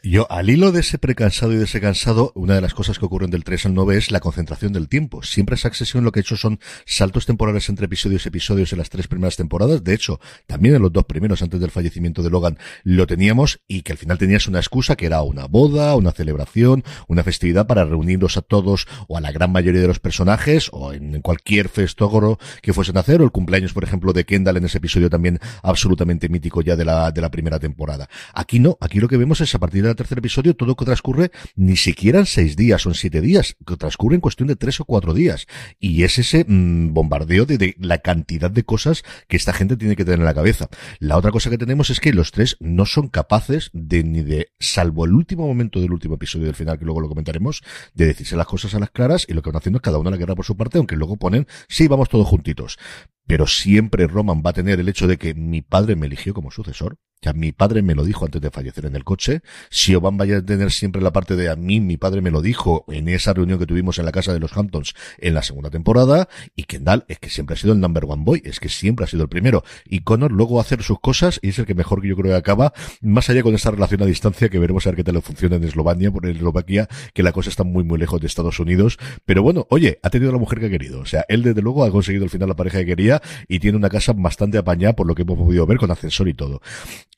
Yo, al hilo de ese precansado y de ese cansado, una de las cosas que ocurren del 3 al 9 es la concentración del tiempo. Siempre Succession lo que ha hecho son saltos temporales entre episodios y episodios en las tres primeras temporadas. De hecho, también en los dos primeros, antes del fallecimiento de Logan, lo teníamos y que al final tenías una excusa que era una boda, una celebración, una festividad para reunirlos a todos o a la gran mayoría de los personajes o en cualquier festógoro que fuesen a hacer o el cumpleaños, por ejemplo, de Kendall en ese episodio también absolutamente mítico ya de la, de la primera temporada. Aquí no, aquí lo que vemos es a partir del tercer episodio todo que transcurre ni siquiera en seis días o en siete días, que transcurre en cuestión de tres o cuatro días. Y es ese mm, bombardeo de, la cantidad de cosas que esta gente tiene que tener en la cabeza. La otra cosa que tenemos es que los tres no son capaces de ni de, salvo el último momento del último episodio del final, que luego lo comentaremos, de decirse las cosas a las claras y lo que van haciendo es cada uno a la guerra por su parte, aunque luego ponen, sí, vamos todos juntitos. Pero siempre Roman va a tener el hecho de que mi padre me eligió como sucesor. Ya mi padre me lo dijo antes de fallecer en el coche. Siobhan vaya a tener siempre la parte de a mí, mi padre me lo dijo en esa reunión que tuvimos en la casa de los Hamptons en la segunda temporada. Y Kendall es que siempre ha sido el number one boy, es que siempre ha sido el primero. Y Connor luego a hacer sus cosas y es el que mejor que yo creo que acaba, más allá con esta relación a distancia que veremos a ver qué tal funciona en Eslovenia, por Eslovaquia, que la cosa está muy muy lejos de Estados Unidos. Pero bueno, oye, ha tenido la mujer que ha querido. O sea, él desde luego ha conseguido al final la pareja que quería y tiene una casa bastante apañada por lo que hemos podido ver con ascensor y todo.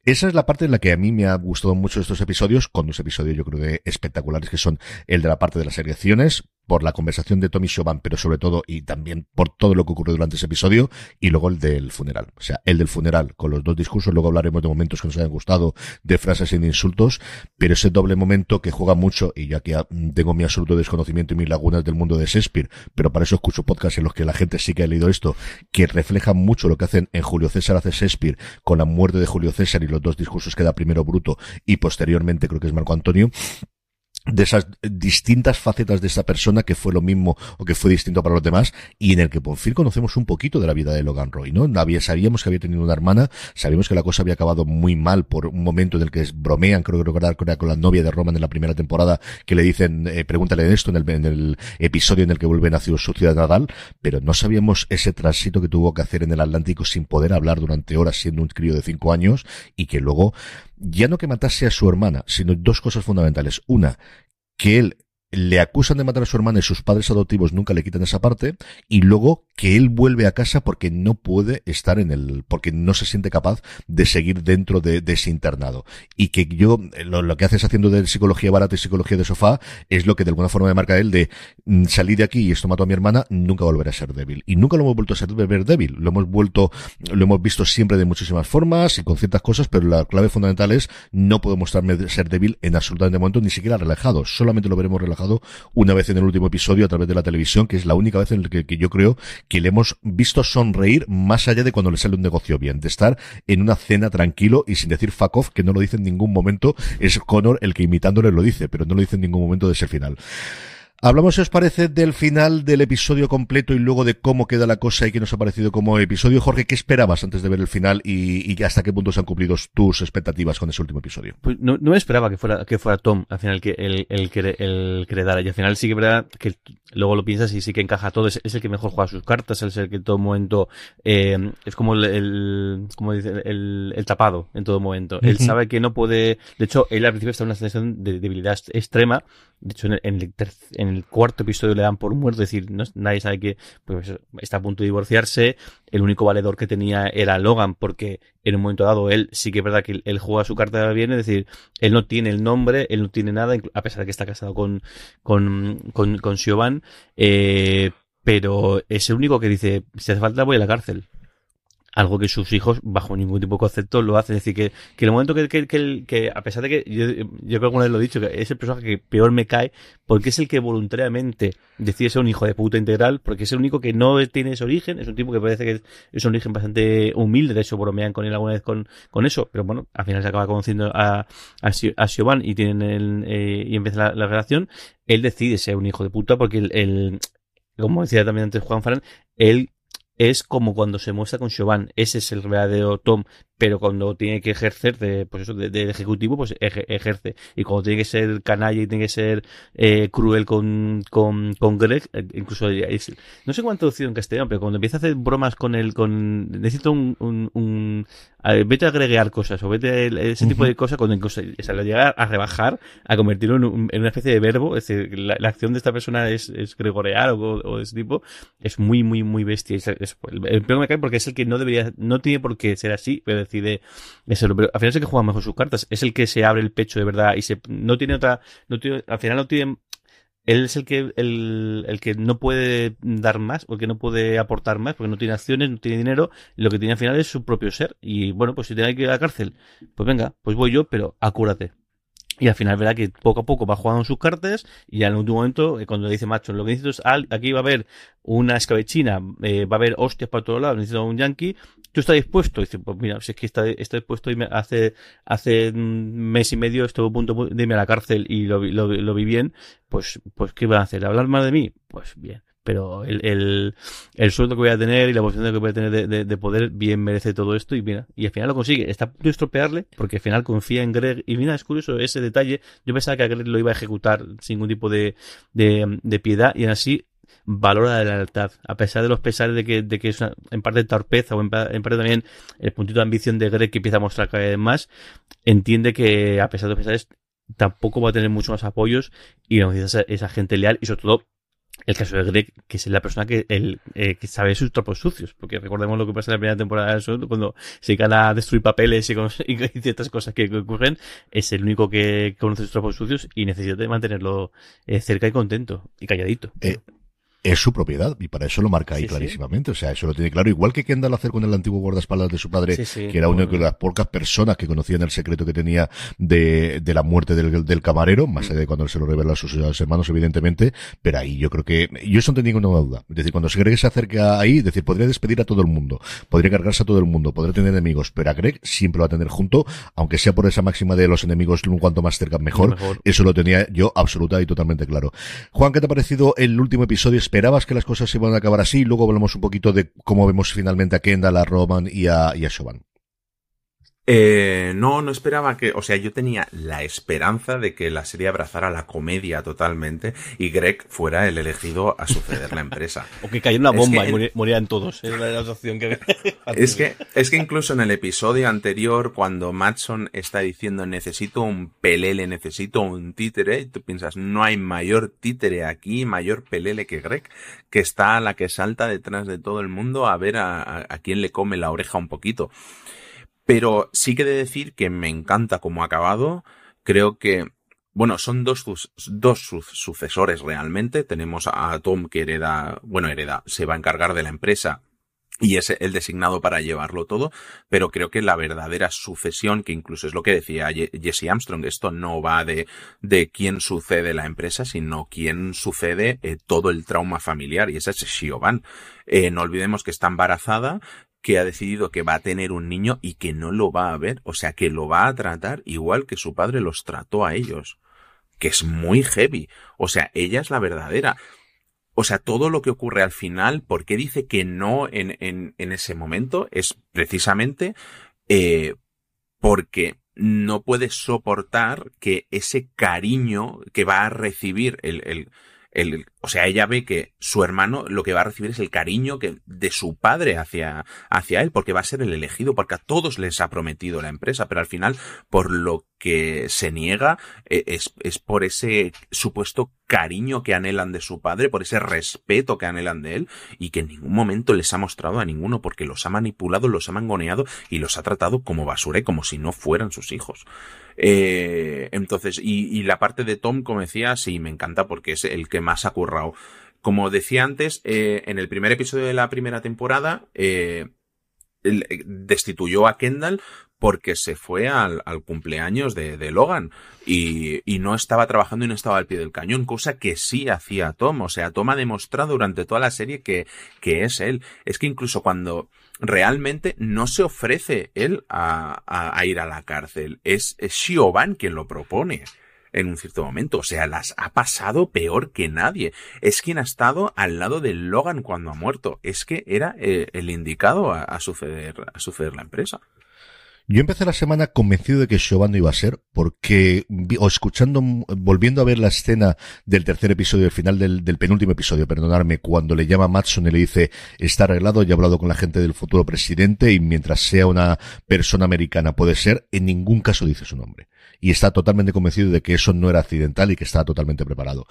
Esa es la parte en la que a mí me ha gustado mucho estos episodios, con dos episodios yo creo que espectaculares que son el de la parte de las elecciones, por la conversación de Tommy Siobhan, pero sobre todo y también por todo lo que ocurrió durante ese episodio, y luego el del funeral. O sea, el del funeral, con los dos discursos, luego hablaremos de momentos que nos hayan gustado, de frases y de insultos, pero ese doble momento que juega mucho, y ya que tengo mi absoluto desconocimiento y mis lagunas del mundo de Shakespeare, pero para eso escucho podcasts en los que la gente sí que ha leído esto, que refleja mucho lo que hacen en Julio César hace Shakespeare, con la muerte de Julio César y los dos discursos que da primero Bruto y posteriormente creo que es Marco Antonio, de esas distintas facetas de esa persona que fue lo mismo o que fue distinto para los demás y en el que por fin conocemos un poquito de la vida de Logan Roy, ¿no? sabíamos que había tenido una hermana, sabíamos que la cosa había acabado muy mal por un momento en el que bromean, creo que recordar con la novia de Roman en la primera temporada, que le dicen, eh, pregúntale esto en el, en el episodio en el que vuelven a su ciudad natal, pero no sabíamos ese tránsito que tuvo que hacer en el Atlántico sin poder hablar durante horas siendo un crío de cinco años y que luego ya no que matase a su hermana, sino dos cosas fundamentales. Una, que él le acusan de matar a su hermana y sus padres adoptivos nunca le quitan esa parte y luego que él vuelve a casa porque no puede estar en el porque no se siente capaz de seguir dentro de, ese internado. Y que yo lo, que haces haciendo de psicología barata y psicología de sofá es lo que de alguna forma me marca él de mm, salir de aquí y esto mató a mi hermana nunca volverá a ser débil. Y nunca lo hemos vuelto a ser débil. Lo hemos vuelto lo hemos visto siempre de muchísimas formas y con ciertas cosas pero la clave fundamental es no puedo mostrarme ser débil en absolutamente momento ni siquiera relajado. Solamente lo veremos relajado una vez en el último episodio a través de la televisión, que es la única vez en la que, yo creo que le hemos visto sonreír más allá de cuando le sale un negocio bien, de estar en una cena tranquilo y sin decir fuck off, que no lo dice en ningún momento, es Connor el que imitándole lo dice, pero no lo dice en ningún momento de ese final. Hablamos, si os parece, del final del episodio completo y luego de cómo queda la cosa y qué nos ha parecido como episodio. Jorge, ¿qué esperabas antes de ver el final y, y hasta qué punto se han cumplido tus expectativas con ese último episodio? Pues no, no esperaba que fuera, que fuera Tom al final que el, el, que, el que Y al final sí que verdad que luego lo piensas y sí que encaja todo. Es, el que mejor juega sus cartas, es el que en todo momento eh, es como el, como dice, el, el, tapado en todo momento. Él sabe que no puede. De hecho, él al principio está en una situación de debilidad extrema. De hecho, en el, en el cuarto episodio le dan por muerto, es decir, nadie sabe que pues, está a punto de divorciarse, el único valedor que tenía era Logan, porque en un momento dado él sí que es verdad que él juega su carta de bien, es decir, él no tiene el nombre, él no tiene nada, a pesar de que está casado con, con, con, con Siobhan, eh, pero es el único que dice, si hace falta voy a la cárcel algo que sus hijos, bajo ningún tipo de concepto, lo hacen. Es decir, que, que el momento que, que, que, que, a pesar de que, yo, yo creo que alguna vez lo he dicho, que es el personaje que peor me cae, porque es el que voluntariamente decide ser un hijo de puta integral, porque es el único que no tiene ese origen, es un tipo que parece que es un origen bastante humilde, de hecho bromean con él alguna vez con, con eso, pero bueno, al final se acaba conociendo a, a, a Siobhan y tienen el, eh, y empieza la, la, relación, él decide ser un hijo de puta porque el, el como decía también antes Juan Farán, él es como cuando se muestra con Siobhan. Ese es el verdadero Tom pero cuando tiene que ejercer de, pues eso, de, ejecutivo, pues ejerce. Y cuando tiene que ser canalla y tiene que ser eh, cruel con, con, con Greg, eh, incluso no sé cuánto traducido en castellano, pero cuando empieza a hacer bromas con él, con, necesito un, un, un vete a agregar cosas, o vete a ese tipo de cosas, cuando incluso se lo llega a rebajar, a convertirlo en, una especie de verbo, es decir, la, acción de esta persona es, es gregorear o, o, de ese tipo, es muy, muy, muy bestia. Es, el, el me cae porque es el que no debería, no tiene por qué ser así, pero decide pero al final es el que juega mejor sus cartas, es el que se abre el pecho de verdad y se, no tiene otra, no tiene, al final no tiene, él es el que, el, el que no puede dar más, o el que no puede aportar más, porque no tiene acciones, no tiene dinero, lo que tiene al final es su propio ser. Y bueno, pues si tiene que ir a la cárcel, pues venga, pues voy yo, pero acúrate. Y al final verá que poco a poco va jugando sus cartas y el último momento, eh, cuando dice macho, lo que necesito es, aquí va a haber una escabechina, eh, va a haber hostias para todos lados, necesito un yankee, ¿tú estás dispuesto? Dice, pues mira, si es que está, estoy dispuesto, y hace, hace un mes y medio estuve a punto de irme a la cárcel y lo, lo, lo vi bien, pues, pues ¿qué van a hacer? ¿Hablar más de mí? Pues bien pero el, el, el, sueldo que voy a tener y la posición que voy a tener de, de, poder bien merece todo esto y mira, y al final lo consigue. Está a punto de estropearle porque al final confía en Greg y mira, es curioso ese detalle. Yo pensaba que a Greg lo iba a ejecutar sin ningún tipo de, de piedad y así valora la lealtad, a pesar de los pesares de que, de que es en parte torpeza o en, parte también el puntito de ambición de Greg que empieza a mostrar cada vez más, entiende que a pesar de los pesares tampoco va a tener mucho más apoyos y necesita esa gente leal y sobre todo el caso de Greg, que es la persona que, el, eh, que sabe sus tropos sucios, porque recordemos lo que pasa en la primera temporada cuando se gana a destruir papeles y, *laughs* y, ciertas cosas que, ocurren, es el único que conoce sus tropos sucios y necesita mantenerlo eh, cerca y contento y calladito. Eh, es su propiedad y para eso lo marca ahí clarísimamente. O sea, eso lo tiene claro. Igual que Kendall hacer con el antiguo guardaespaldas de su padre, que era una de las pocas personas que conocían el secreto que tenía de, de la muerte del, del camarero, más mm. allá de cuando él se lo revela a sus, hermanos, evidentemente. Pero ahí yo creo que, yo eso no tengo ninguna duda. Es decir, cuando se Greg se acerca ahí, es decir, podría despedir a todo el mundo, podría cargarse a todo el mundo, podría tener enemigos, pero a Greg siempre lo va a tener junto, aunque sea por esa máxima de los enemigos, cuanto más cerca mejor. Eso lo tenía yo absoluta y totalmente claro. Juan, ¿qué te ha parecido el último episodio? ¿Esperabas que las cosas se iban a acabar así? Luego hablamos un poquito de cómo vemos finalmente a Kendall, a Roman y a, y a. Eh, no, no esperaba que, o sea, yo tenía la esperanza de que la serie abrazara la comedia totalmente y Greg fuera el elegido a suceder la empresa. *laughs* o que cayera una bomba y morían todos. Es la opción que... *laughs* es que es que incluso en el episodio anterior, cuando Matson está diciendo necesito un pelele, necesito un títere, tú piensas no hay mayor títere aquí, mayor pelele que Greg, que está a la que salta detrás de todo el mundo a ver a, a quién le come la oreja un poquito. Pero sí que de decir que me encanta cómo ha acabado. Creo que, bueno, son dos, dos sucesores realmente. Tenemos a Tom que hereda, bueno, hereda, se va a encargar de la empresa y es el designado para llevarlo todo, pero creo que la verdadera sucesión, que incluso es lo que decía Jesse Armstrong, esto no va de, de quién sucede la empresa, sino quién sucede eh, todo el trauma familiar, y esa es Siobhan. Eh, no olvidemos que está embarazada, que ha decidido que va a tener un niño y que no lo va a ver, o sea, que lo va a tratar igual que su padre los trató a ellos, que es muy heavy, o sea, ella es la verdadera. O sea, todo lo que ocurre al final, ¿por qué dice que no en, en, en ese momento? Es precisamente eh, porque no puede soportar que ese cariño que va a recibir el, el, el, o sea, ella ve que su hermano lo que va a recibir es el cariño que, de su padre hacia, hacia él, porque va a ser el elegido, porque a todos les ha prometido la empresa, pero al final, por lo que se niega, e, es, es por ese supuesto cariño que anhelan de su padre, por ese respeto que anhelan de él, y que en ningún momento les ha mostrado a ninguno, porque los ha manipulado, los ha mangoneado y los ha tratado como basura, como si no fueran sus hijos. Eh, entonces, y, y, la parte de Tom, como decía, sí, me encanta porque es el que más ha. Como decía antes, eh, en el primer episodio de la primera temporada, eh, destituyó a Kendall porque se fue al, cumpleaños de, Logan y, no estaba trabajando y no estaba al pie del cañón, cosa que sí hacía Tom. O sea, Tom ha demostrado durante toda la serie que, que es él. Es que incluso cuando realmente no se ofrece él a, ir a la cárcel. Es, es quien lo propone en un cierto momento. O sea, las ha pasado peor que nadie. Es quien ha estado al lado de Logan cuando ha muerto. Es que era eh, el indicado a, a, suceder, a suceder la empresa. Yo empecé la semana convencido de que Siobhan no iba a ser, porque, o escuchando, volviendo a ver la escena del tercer episodio, el final del, del penúltimo episodio, perdonarme, cuando le llama a Matson y le dice, está arreglado, ya he hablado con la gente del futuro presidente y mientras sea una persona americana puede ser, en ningún caso dice su nombre y está totalmente convencido de que eso no era accidental y que estaba totalmente preparado.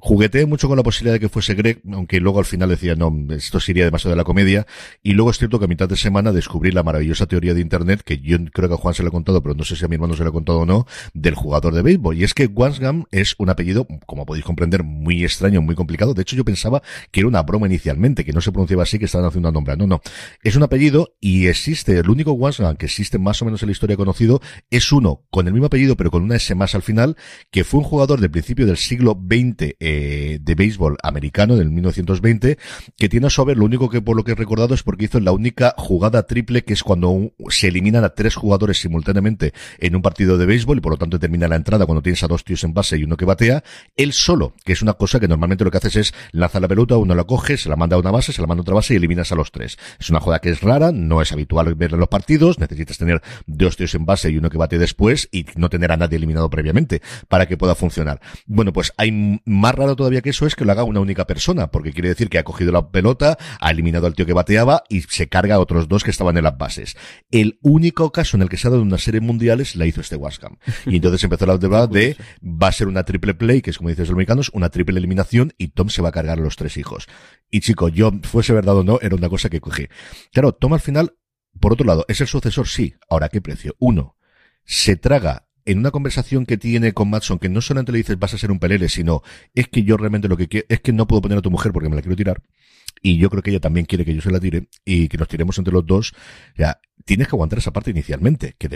Jugueteé mucho con la posibilidad de que fuese Greg, aunque luego al final decía, no, esto sería demasiado de la comedia. Y luego es cierto que a mitad de semana descubrí la maravillosa teoría de Internet, que yo creo que a Juan se le ha contado, pero no sé si a mi hermano se le ha contado o no, del jugador de béisbol. Y es que Wansgam es un apellido, como podéis comprender, muy extraño, muy complicado. De hecho, yo pensaba que era una broma inicialmente, que no se pronunciaba así, que estaban haciendo una nombra. No, no. Es un apellido y existe, el único Wansgam que existe más o menos en la historia conocido, es uno con el mismo apellido pero con una S más al final, que fue un jugador del principio del siglo XX eh, de béisbol americano, del 1920, que tiene a su haber, lo único que por lo que he recordado es porque hizo la única jugada triple, que es cuando se eliminan a tres jugadores simultáneamente en un partido de béisbol y por lo tanto termina la entrada cuando tienes a dos tíos en base y uno que batea, él solo, que es una cosa que normalmente lo que haces es lanzar la pelota, uno la coge, se la manda a una base, se la manda a otra base y eliminas a los tres. Es una jugada que es rara, no es habitual ver en los partidos, necesitas tener dos tíos en base y uno que bate después y no tener a nadie eliminado previamente para que pueda funcionar. Bueno, pues hay más raro todavía que eso es que lo haga una única persona, porque quiere decir que ha cogido la pelota, ha eliminado al tío que bateaba y se carga a otros dos que estaban en las bases. El único único caso en el que se ha dado una serie mundiales la hizo este Wascam. Y entonces empezó la debate *laughs* de va a ser una triple play, que es como dicen los americanos, una triple eliminación y Tom se va a cargar a los tres hijos. Y chico, yo, fuese verdad o no, era una cosa que cogí. Claro, Tom al final, por otro lado, ¿es el sucesor? Sí. Ahora, ¿qué precio? Uno, se traga en una conversación que tiene con Matson, que no solamente le dices vas a ser un pelele, sino es que yo realmente lo que quiero, es que no puedo poner a tu mujer porque me la quiero tirar. Y yo creo que ella también quiere que yo se la tire y que nos tiremos entre los dos. Ya, tienes que aguantar esa parte inicialmente, que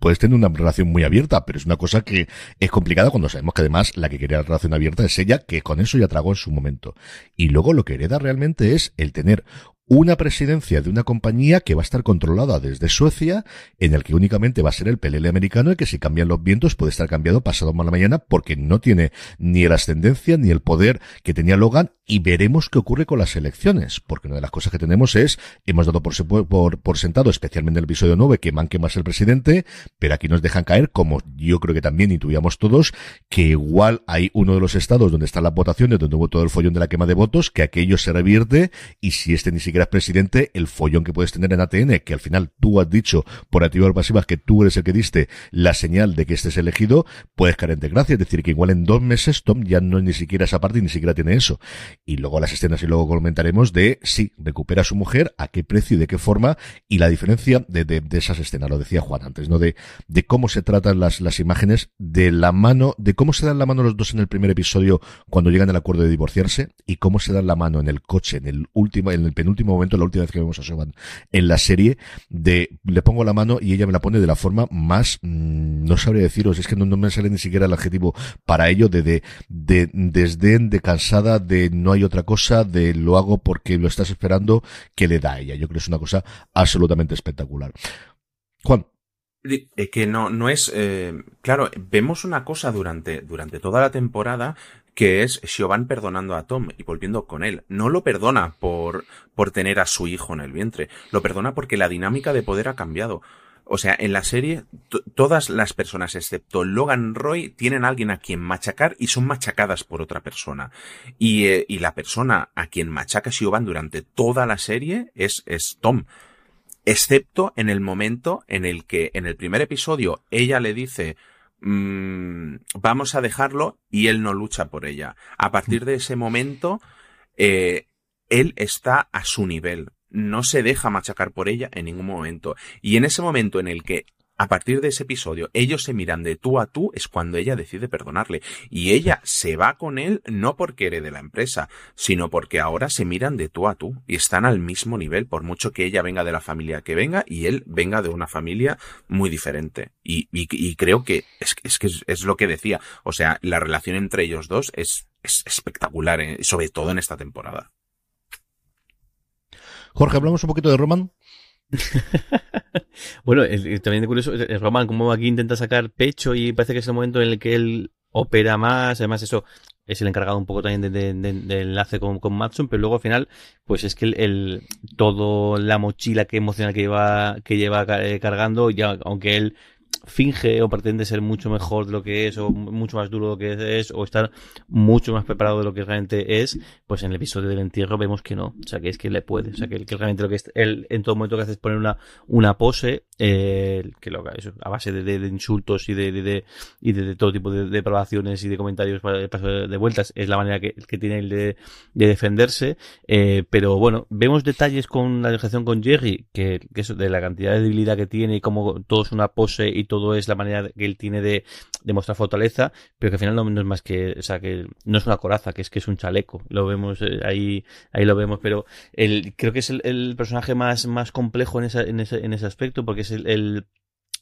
puedes tener una relación muy abierta, pero es una cosa que es complicada cuando sabemos que además la que quería la relación abierta es ella, que con eso ya tragó en su momento. Y luego lo que hereda realmente es el tener una presidencia de una compañía que va a estar controlada desde Suecia, en el que únicamente va a ser el PLL americano y que si cambian los vientos puede estar cambiado pasado mañana porque no tiene ni la ascendencia ni el poder que tenía Logan y veremos qué ocurre con las elecciones, porque una de las cosas que tenemos es, hemos dado por, por, por sentado, especialmente en el episodio 9, que Manque ser el presidente, pero aquí nos dejan caer, como yo creo que también intuíamos todos, que igual hay uno de los estados donde están las votaciones, donde hubo todo el follón de la quema de votos, que aquello se revierte y si este ni siquiera eras presidente, el follón que puedes tener en ATN, que al final tú has dicho por activa o pasiva que tú eres el que diste la señal de que estés elegido, puedes caer en desgracia. Es decir, que igual en dos meses Tom ya no es ni siquiera esa parte y ni siquiera tiene eso. Y luego las escenas y luego comentaremos de si recupera a su mujer, a qué precio y de qué forma y la diferencia de, de, de esas escenas, lo decía Juan antes, ¿no? De, de cómo se tratan las, las imágenes, de la mano, de cómo se dan la mano los dos en el primer episodio cuando llegan al acuerdo de divorciarse y cómo se dan la mano en el coche, en el último, en el penúltimo momento, la última vez que vemos a Soban en la serie, de le pongo la mano y ella me la pone de la forma más, mmm, no sabría deciros, es que no, no, me sale ni siquiera el adjetivo para ello, de, de, de desdén, de cansada, de no hay otra cosa, de lo hago porque lo estás esperando, que le da a ella. Yo creo que es una cosa absolutamente espectacular. Juan. Que no, no es, eh, claro, vemos una cosa durante, durante toda la temporada que es Siobhan perdonando a Tom y volviendo con él. No lo perdona por, por tener a su hijo en el vientre, lo perdona porque la dinámica de poder ha cambiado. O sea, en la serie, todas las personas, excepto Logan Roy, tienen a alguien a quien machacar y son machacadas por otra persona. Y, eh, y la persona a quien machaca Siobhan durante toda la serie es, es Tom. Excepto en el momento en el que, en el primer episodio, ella le dice, mmm, vamos a dejarlo y él no lucha por ella. A partir de ese momento, eh, él está a su nivel. No se deja machacar por ella en ningún momento. Y en ese momento en el que a partir de ese episodio, ellos se miran de tú a tú, es cuando ella decide perdonarle. Y ella se va con él no porque herede la empresa, sino porque ahora se miran de tú a tú y están al mismo nivel, por mucho que ella venga de la familia que venga y él venga de una familia muy diferente. Y, y, y creo que es, es que es, lo que decía. O sea, la relación entre ellos dos es, es espectacular, ¿eh? sobre todo en esta temporada. Jorge, hablamos un poquito de Roman. *laughs* bueno, también de curioso, Roman, como aquí intenta sacar pecho y parece que es el momento en el que él opera más, además eso es el encargado un poco también de, de, enlace con, con Matson, pero luego al final, pues es que el, el todo la mochila que emocional que lleva, que lleva cargando, ya, aunque él finge o pretende ser mucho mejor de lo que es o mucho más duro de lo que es o estar mucho más preparado de lo que realmente es, pues en el episodio del entierro vemos que no, o sea que es que le puede, o sea que, que realmente lo que es, él en todo momento que hace es poner una, una pose, eh, que lo eso, a base de, de, insultos y de, y de, todo tipo de depravaciones y de comentarios de vueltas, es la manera que, que tiene él de, defenderse, eh, pero bueno, vemos detalles con la negociación con Jerry, que, que eso de la cantidad de debilidad que tiene y como todo es una pose y todo es la manera que él tiene de, de mostrar fortaleza, pero que al final no, no, es más que, o sea, que no es una coraza, que es que es un chaleco. Lo vemos eh, ahí, ahí lo vemos, pero el, creo que es el, el personaje más, más complejo en, esa, en, ese, en ese aspecto, porque es el, el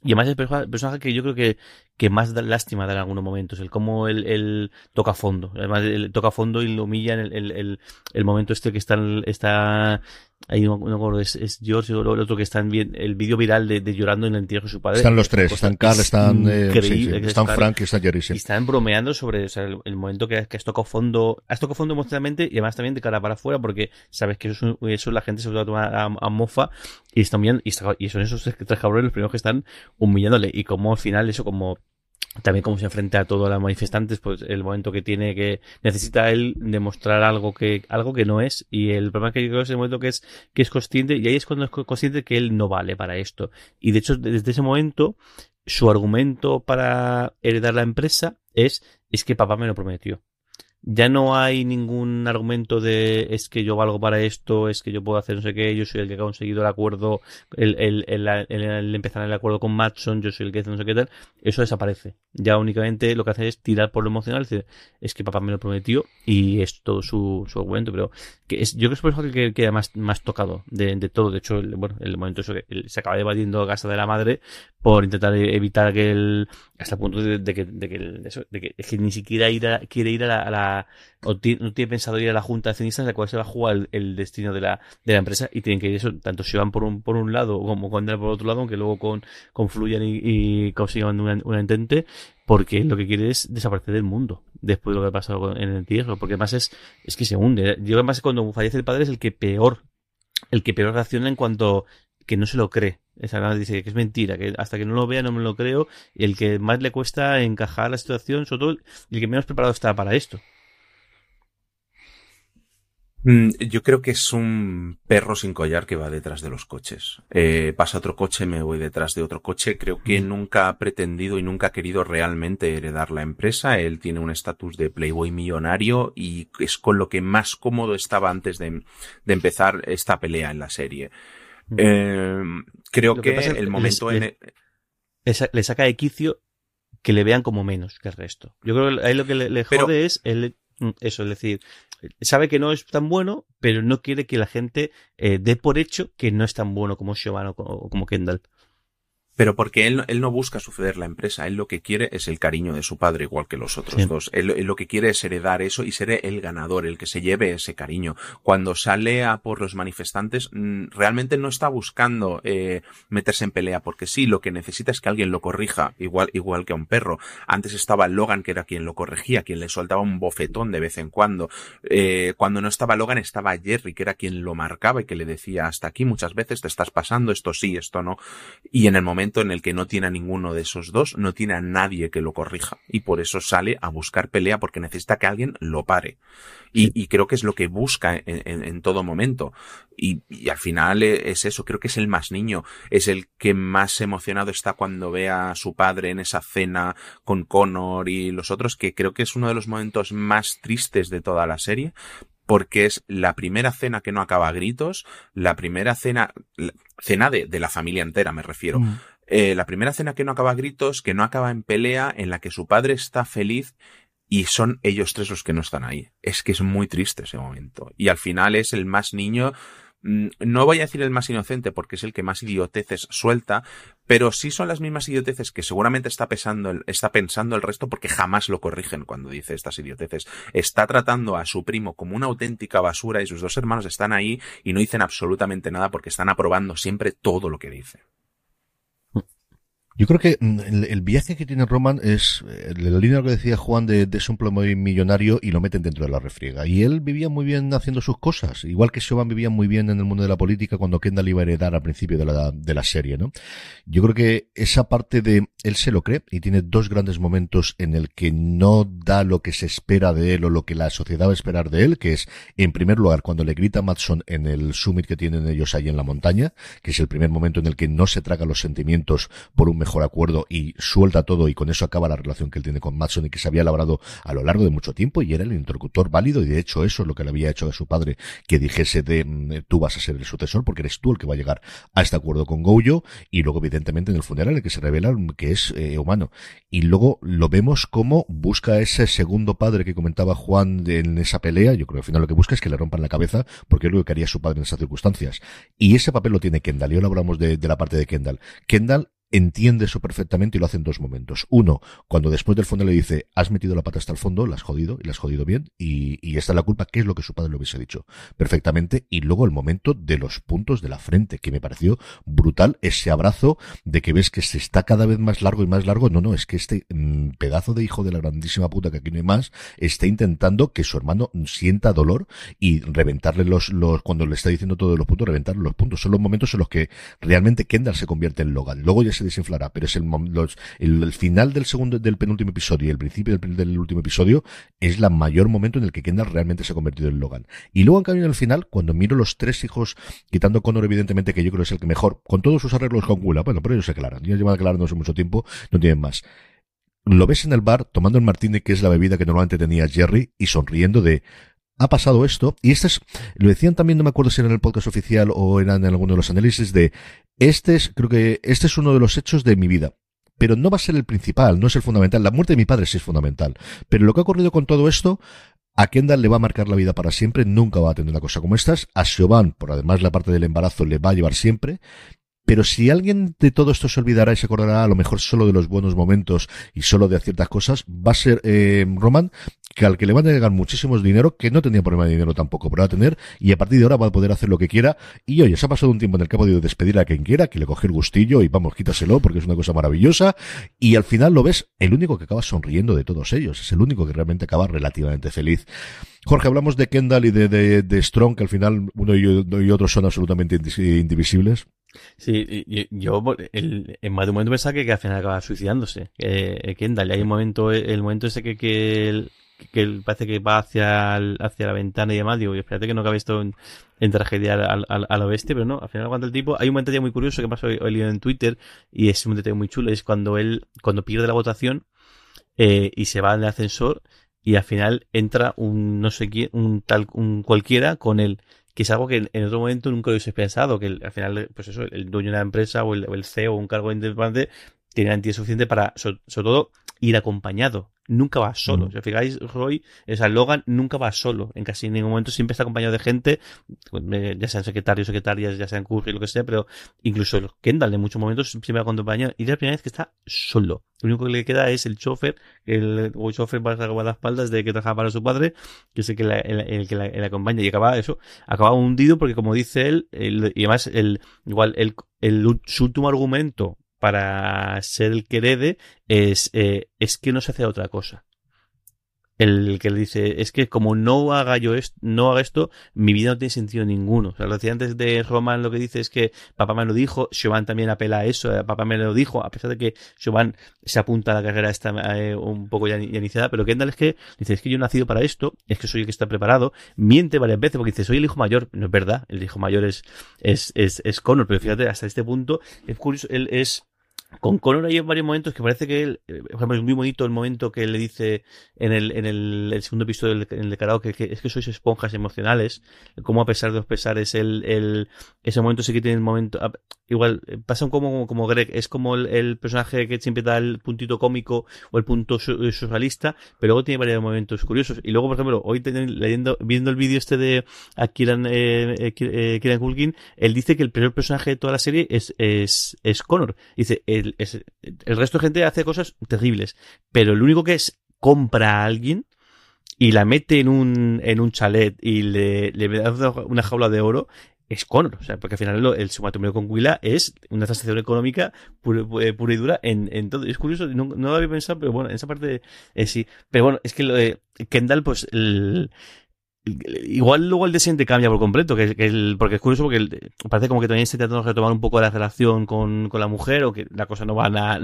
y además es el personaje que yo creo que, que más da lástima da en algunos momentos, el cómo él, él toca fondo. Además, él toca fondo y lo humilla en el, el, el, el momento este que está, está ahí no, no acuerdo, es, es George o el otro que está en bien, el vídeo viral de, de, llorando en el entierro de su padre. Están los tres, están Carl, están, eh, sí, sí, están Frank y está Jerry. Sí. Y están bromeando sobre o sea, el, el, momento que, que has tocado fondo, has tocado fondo emocionalmente y además también de cara para afuera porque sabes que eso, eso la gente se va a tomar a, a mofa y están bien, y, está, y son esos tres cabrones los primeros que están humillándole y como al final eso como también cómo se enfrenta a todos los manifestantes, pues el momento que tiene que necesita él demostrar algo que algo que no es y el problema que yo creo es el momento que es que es consciente y ahí es cuando es consciente que él no vale para esto. Y de hecho desde ese momento su argumento para heredar la empresa es es que papá me lo prometió ya no hay ningún argumento de es que yo valgo para esto, es que yo puedo hacer no sé qué, yo soy el que ha conseguido el acuerdo, el, el, el, el, empezar el acuerdo con Matson, yo soy el que hace no sé qué tal, eso desaparece. Ya únicamente lo que hace es tirar por lo emocional, es, decir, es que papá me lo prometió y es todo su, su argumento, pero que es, yo creo que es por eso que queda más, más tocado de, de todo. De hecho, bueno, el momento eso que se acaba evadiendo a casa de la madre por intentar evitar que el, hasta el punto de, que, de que, de que, es que ni siquiera ir a, quiere ir a la, o no tiene pensado ir a la junta de accionistas en la cual se va a jugar el, destino de la, de la empresa y tienen que ir eso, tanto si van por un, por un lado como cuando por otro lado, aunque luego con, confluyan y, y consigan un entente, porque lo que quiere es desaparecer del mundo después de lo que ha pasado en el entierro, porque además es, es que se hunde. Yo además cuando fallece el padre es el que peor, el que peor reacciona en cuanto que no se lo cree. Esa dice que es mentira, que hasta que no lo vea no me lo creo, y el que más le cuesta encajar la situación, sobre todo el que menos preparado está para esto. Mm, yo creo que es un perro sin collar que va detrás de los coches. Eh, pasa otro coche, me voy detrás de otro coche. Creo que mm. nunca ha pretendido y nunca ha querido realmente heredar la empresa. Él tiene un estatus de playboy millonario y es con lo que más cómodo estaba antes de, de empezar esta pelea en la serie. Eh, creo que, el momento en le saca de quicio que le vean como menos que el resto. Yo creo que ahí lo que le, jode es el, eso, es decir, sabe que no es tan bueno, pero no quiere que la gente eh, dé por hecho que no es tan bueno como Siobhan o como Kendall. Pero porque él, él no busca suceder la empresa, él lo que quiere es el cariño de su padre, igual que los otros dos. Él, lo que quiere es heredar eso y ser el ganador, el que se lleve ese cariño. Cuando sale a por los manifestantes, mm, realmente no está buscando eh, meterse en pelea, porque sí, lo que necesita es que alguien lo corrija, igual, igual que a un perro. Antes estaba Logan, que era quien lo corregía, quien le soltaba un bofetón de vez en cuando. Eh, cuando no estaba Logan, estaba Jerry, que era quien lo marcaba y que le decía hasta aquí muchas veces te estás pasando, esto sí, esto no. Y en el momento en el que no tiene a ninguno de esos dos, no tiene a nadie que lo corrija. Y por eso sale a buscar pelea porque necesita que alguien lo pare. Y, creo que es lo que busca en, todo momento. Y, al final e, es eso, creo que es el más niño, es el que más emocionado está cuando ve a su padre en esa cena con Connor y los otros, que creo que es uno de los momentos más tristes de toda la serie, porque es la primera cena que no acaba a gritos, la primera cena, cena de, de la familia entera me refiero. Mm. Eh, la primera cena que no acaba a gritos, que no acaba en pelea, en la que su padre está feliz y son ellos tres los que no están ahí. Es que es muy triste ese momento. Y al final es el más niño, mm, no voy a decir el más inocente porque es el que más idioteces suelta, pero sí son las mismas idioteces que seguramente está, está pensando el resto porque jamás lo corrigen cuando dice estas idioteces. Está tratando a su primo como una auténtica basura y sus dos hermanos están ahí y no dicen absolutamente nada porque están aprobando siempre todo lo que dice. Yo creo que mm, el, viaje que tiene Roman es eh, la línea que decía Juan de, de un plomo millonario y lo meten dentro de la refriega. Y él vivía muy bien haciendo sus cosas, igual que Siobhan vivía muy bien en el mundo de la política cuando Kendall iba a heredar al principio de la, de la serie, ¿no? Yo creo que esa parte de él se lo cree y tiene dos grandes momentos en el que no da lo que se espera de él o lo que la sociedad va a esperar de él, que es en primer lugar cuando le grita a Matson en el summit que tienen ellos ahí en la montaña, que es el primer momento en el que no se traga los sentimientos por un mejor acuerdo y suelta todo y con eso acaba la relación que él tiene con Matson y que se había elaborado a lo largo de mucho tiempo y era el interlocutor válido y de hecho eso es lo que le había hecho a su padre que dijese de mm, tú vas a ser el sucesor porque eres tú el que va a llegar a este acuerdo con Goyo y luego evidentemente en el funeral el que se revela que es eh, humano. Y luego lo vemos como busca ese segundo padre que comentaba Juan en esa pelea yo creo que al final lo que busca es que le rompan la cabeza porque es lo que haría su padre en esas circunstancias. Y ese papel lo tiene Kendall y ahora hablamos de, de la parte de Kendall. Kendall entiende eso perfectamente y lo hace en dos momentos. Uno, cuando después del fondo le dice, has metido la pata hasta el fondo, la has jodido y la has jodido bien y, y esta es la culpa, que es lo que su padre le hubiese dicho perfectamente. Y luego el momento de los puntos de la frente, que me pareció brutal, ese abrazo de que ves que se está cada vez más largo y más largo. No, no, es que este mm, pedazo de hijo de la grandísima puta que aquí no hay más, está intentando que su hermano sienta dolor y reventarle los, los, cuando le está diciendo todos los puntos, reventarle los puntos. Son los momentos en los que realmente Kendall se convierte en Logan. Luego ya se desinflará, pero es el, el, final del segundo, del penúltimo episodio y el principio del, del, último episodio es el mayor momento en el que Kendall realmente se ha convertido en Logan. Y luego, en cambio, en el final, cuando miro los tres hijos, quitando Connor, evidentemente, que yo creo que es el que mejor, con todos sus arreglos con Gula, bueno, pero ellos se aclaran, ya llevan aclarándose mucho tiempo, no tienen más lo ves en el bar tomando el martini, que es la bebida que normalmente tenía Jerry, y sonriendo de, ha pasado esto, y este es, lo decían también, no me acuerdo si era en el podcast oficial o eran en alguno de los análisis de, este es, creo que este es uno de los hechos de mi vida. Pero no va a ser el principal, no es el fundamental. La muerte de mi padre sí es fundamental. Pero lo que ha ocurrido con todo esto, a Kendall le va a marcar la vida para siempre, nunca va a tener una cosa como estas. A Siobhan, por además la parte del embarazo, le va a llevar siempre. Pero si alguien de todo esto se olvidará y se acordará a lo mejor solo de los buenos momentos y solo de ciertas cosas, va a ser eh, Roman, que al que le van a llegar muchísimos dinero, que no tenía problema de dinero tampoco, pero va a tener, y a partir de ahora va a poder hacer lo que quiera. Y oye, se ha pasado un tiempo en el que ha podido despedir a quien quiera, que le coge el gustillo y vamos, quítaselo porque es una cosa maravillosa. Y al final lo ves, el único que acaba sonriendo de todos ellos, es el único que realmente acaba relativamente feliz. Jorge, hablamos de Kendall y de, de, de Strong, que al final uno y otro son absolutamente indivisibles. Sí, yo el, en más de un momento pensaba que, al final acaba suicidándose. Que, Kendall, y hay un momento, el momento ese que, que, que parece que va hacia, hacia la ventana y demás, digo, y espérate que no acabe esto en, tragedia al, oeste, pero no, al final aguanta el tipo. Hay un ya muy curioso que pasó hoy, hoy en Twitter, y es un detalle muy chulo, es cuando él, cuando pierde la votación, eh, y se va en el ascensor, y al final entra un no sé quién, un tal, un cualquiera con él que es algo que en, otro momento nunca hubiese pensado, que al final, pues eso, el dueño de la empresa o el, CEO o un cargo importante tiene garantía suficiente para, sobre, todo, ir acompañado. Nunca va solo. Si os fijáis, Roy, esa Logan nunca va solo. En casi ningún momento siempre está acompañado de gente, pues, ya sean secretarios, secretarias, ya sean Curry, lo que sea, pero incluso Kendall en muchos momentos siempre va acompañado. Y es la primera vez que está solo. Lo único que le queda es el chofer, el, el chofer para las espaldas de que trabaja para su padre, que es el que la, el, que la, acompaña. Y acaba eso, acaba hundido porque como dice él, y además el, igual el, el, su último argumento para ser el que herede es, eh, es que no se hace otra cosa el que le dice, es que como no haga yo esto, no haga esto, mi vida no tiene sentido ninguno. O sea, lo decía antes de Roman lo que dice es que papá me lo dijo, Siobhan también apela a eso, eh, papá me lo dijo, a pesar de que Siobhan se apunta a la carrera esta eh, un poco ya, iniciada, pero Kendall es que dice, es que yo he nacido para esto, es que soy el que está preparado, miente varias veces porque dice, soy el hijo mayor, no es verdad, el hijo mayor es, es, es, es Connor, pero fíjate, hasta este punto, es curioso, él es, con Connor hay varios momentos que parece que él, eh, por ejemplo, es muy bonito el momento que le dice en el, en el, segundo episodio del, en karaoke que, es que sois esponjas emocionales, como a pesar de los pesares, el, el, ese momento sí que tiene el momento, ah, igual, pasa como, como Greg, es como el, personaje que siempre da el puntito cómico o el punto eh, socialista, pero luego tiene varios momentos curiosos. Y luego, por ejemplo, hoy leyendo, viendo el vídeo este de Akiran, eh, eh, eh Kieran Culkin, él dice que el peor personaje de toda la serie es, es, Connor. Dice, el resto de gente hace cosas terribles, pero el único que es compra a alguien y la mete en un, en un chalet y le, le da una jaula de oro, es Connor. O sea, porque al final el, matrimonio con Willa es una transacción económica pura, y dura en, en. Es curioso, no, lo había pensado, pero bueno, en esa parte eh, sí. Pero bueno, es que Kendall, pues el, Igual luego el de cambia por completo, que, que el, porque es curioso porque parece como que también se trata de retomar un poco la relación con, con la mujer o que la cosa no va nada,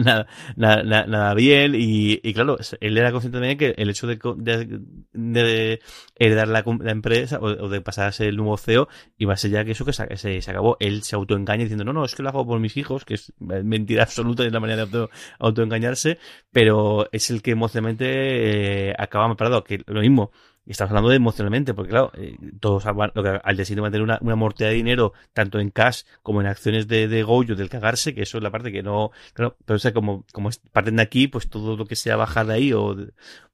nada, nada, bien y, y, claro, él era consciente también que el hecho de, de, de heredar la, empresa o, de pasar a ser el nuevo CEO iba a ser ya que eso que se, se, se, acabó. Él se autoengaña diciendo, no, no, es que lo hago por mis hijos, que es mentira absoluta y es la manera de auto, autoengañarse, pero es el que emocionalmente eh, acaba parado, que lo mismo y estamos hablando de emocionalmente, porque claro, eh, todos lo que al destino va a tener una, una de dinero, tanto en cash como en acciones de, de Goyo, del cagarse, que eso es la parte que no, claro, pero o sea, como, como parten de aquí, pues todo lo que sea bajar de ahí o,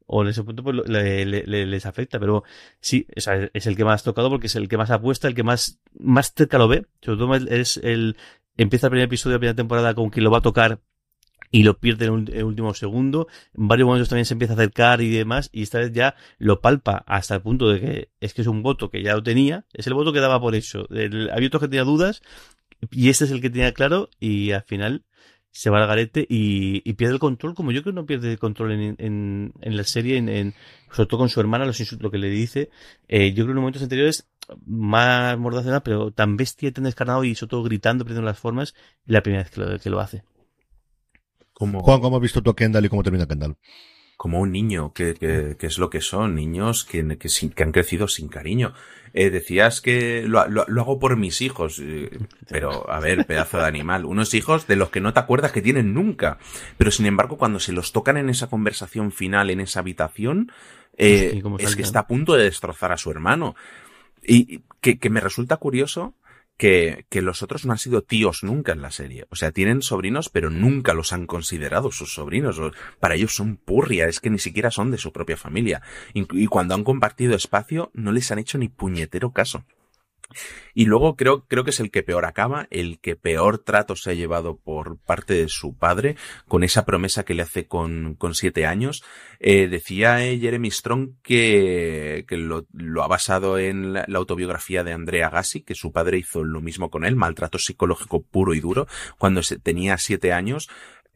o en ese punto pues le, le, les afecta, pero sí, o sea, es el que más tocado porque es el que más apuesta, el que más, más cerca lo ve, sobre todo es el, empieza el primer episodio de la primera temporada con quien lo va a tocar y lo pierde en el último segundo. En varios momentos también se empieza a acercar y demás, y esta vez ya lo palpa hasta el punto de que es que es un voto que ya lo tenía, es el voto que daba por eso. había otros que tenía dudas, y este es el que tenía claro, y al final se va al garete y, pierde el control, como yo creo que no pierde el control en, en, la serie, en, sobre todo con su hermana, los insultos que le dice. Eh, yo creo que en momentos anteriores más mordazana, pero tan bestia tan descarnado y sobre todo gritando, perdiendo las formas, la primera vez que lo, que lo hace. Como... Juan, ¿cómo has visto tú a Kendall y cómo termina Kendall? Como un niño, que, que, que es lo que son, niños que, que, que han crecido sin cariño. Eh, decías que lo, lo, lo, hago por mis hijos, eh, *laughs* pero a ver, pedazo de animal, unos hijos de los que no te acuerdas que tienen nunca, pero sin embargo cuando se los tocan en esa conversación final, en esa habitación, eh, *laughs* es que está a punto de destrozar a su hermano. Y que, que me resulta curioso que, que los otros no han sido tíos nunca en la serie. O sea, tienen sobrinos, pero nunca los han considerado sus sobrinos. Para ellos son purria, es que ni siquiera son de su propia familia. Y cuando han compartido espacio, no les han hecho ni puñetero caso. Y luego creo, creo que es el que peor acaba, el que peor trato se ha llevado por parte de su padre, con esa promesa que le hace con, con siete años. Eh, decía eh, Jeremy Strong que, que lo, lo, ha basado en la, la, autobiografía de Andrea Gassi, que su padre hizo lo mismo con él, maltrato psicológico puro y duro, cuando se, tenía siete años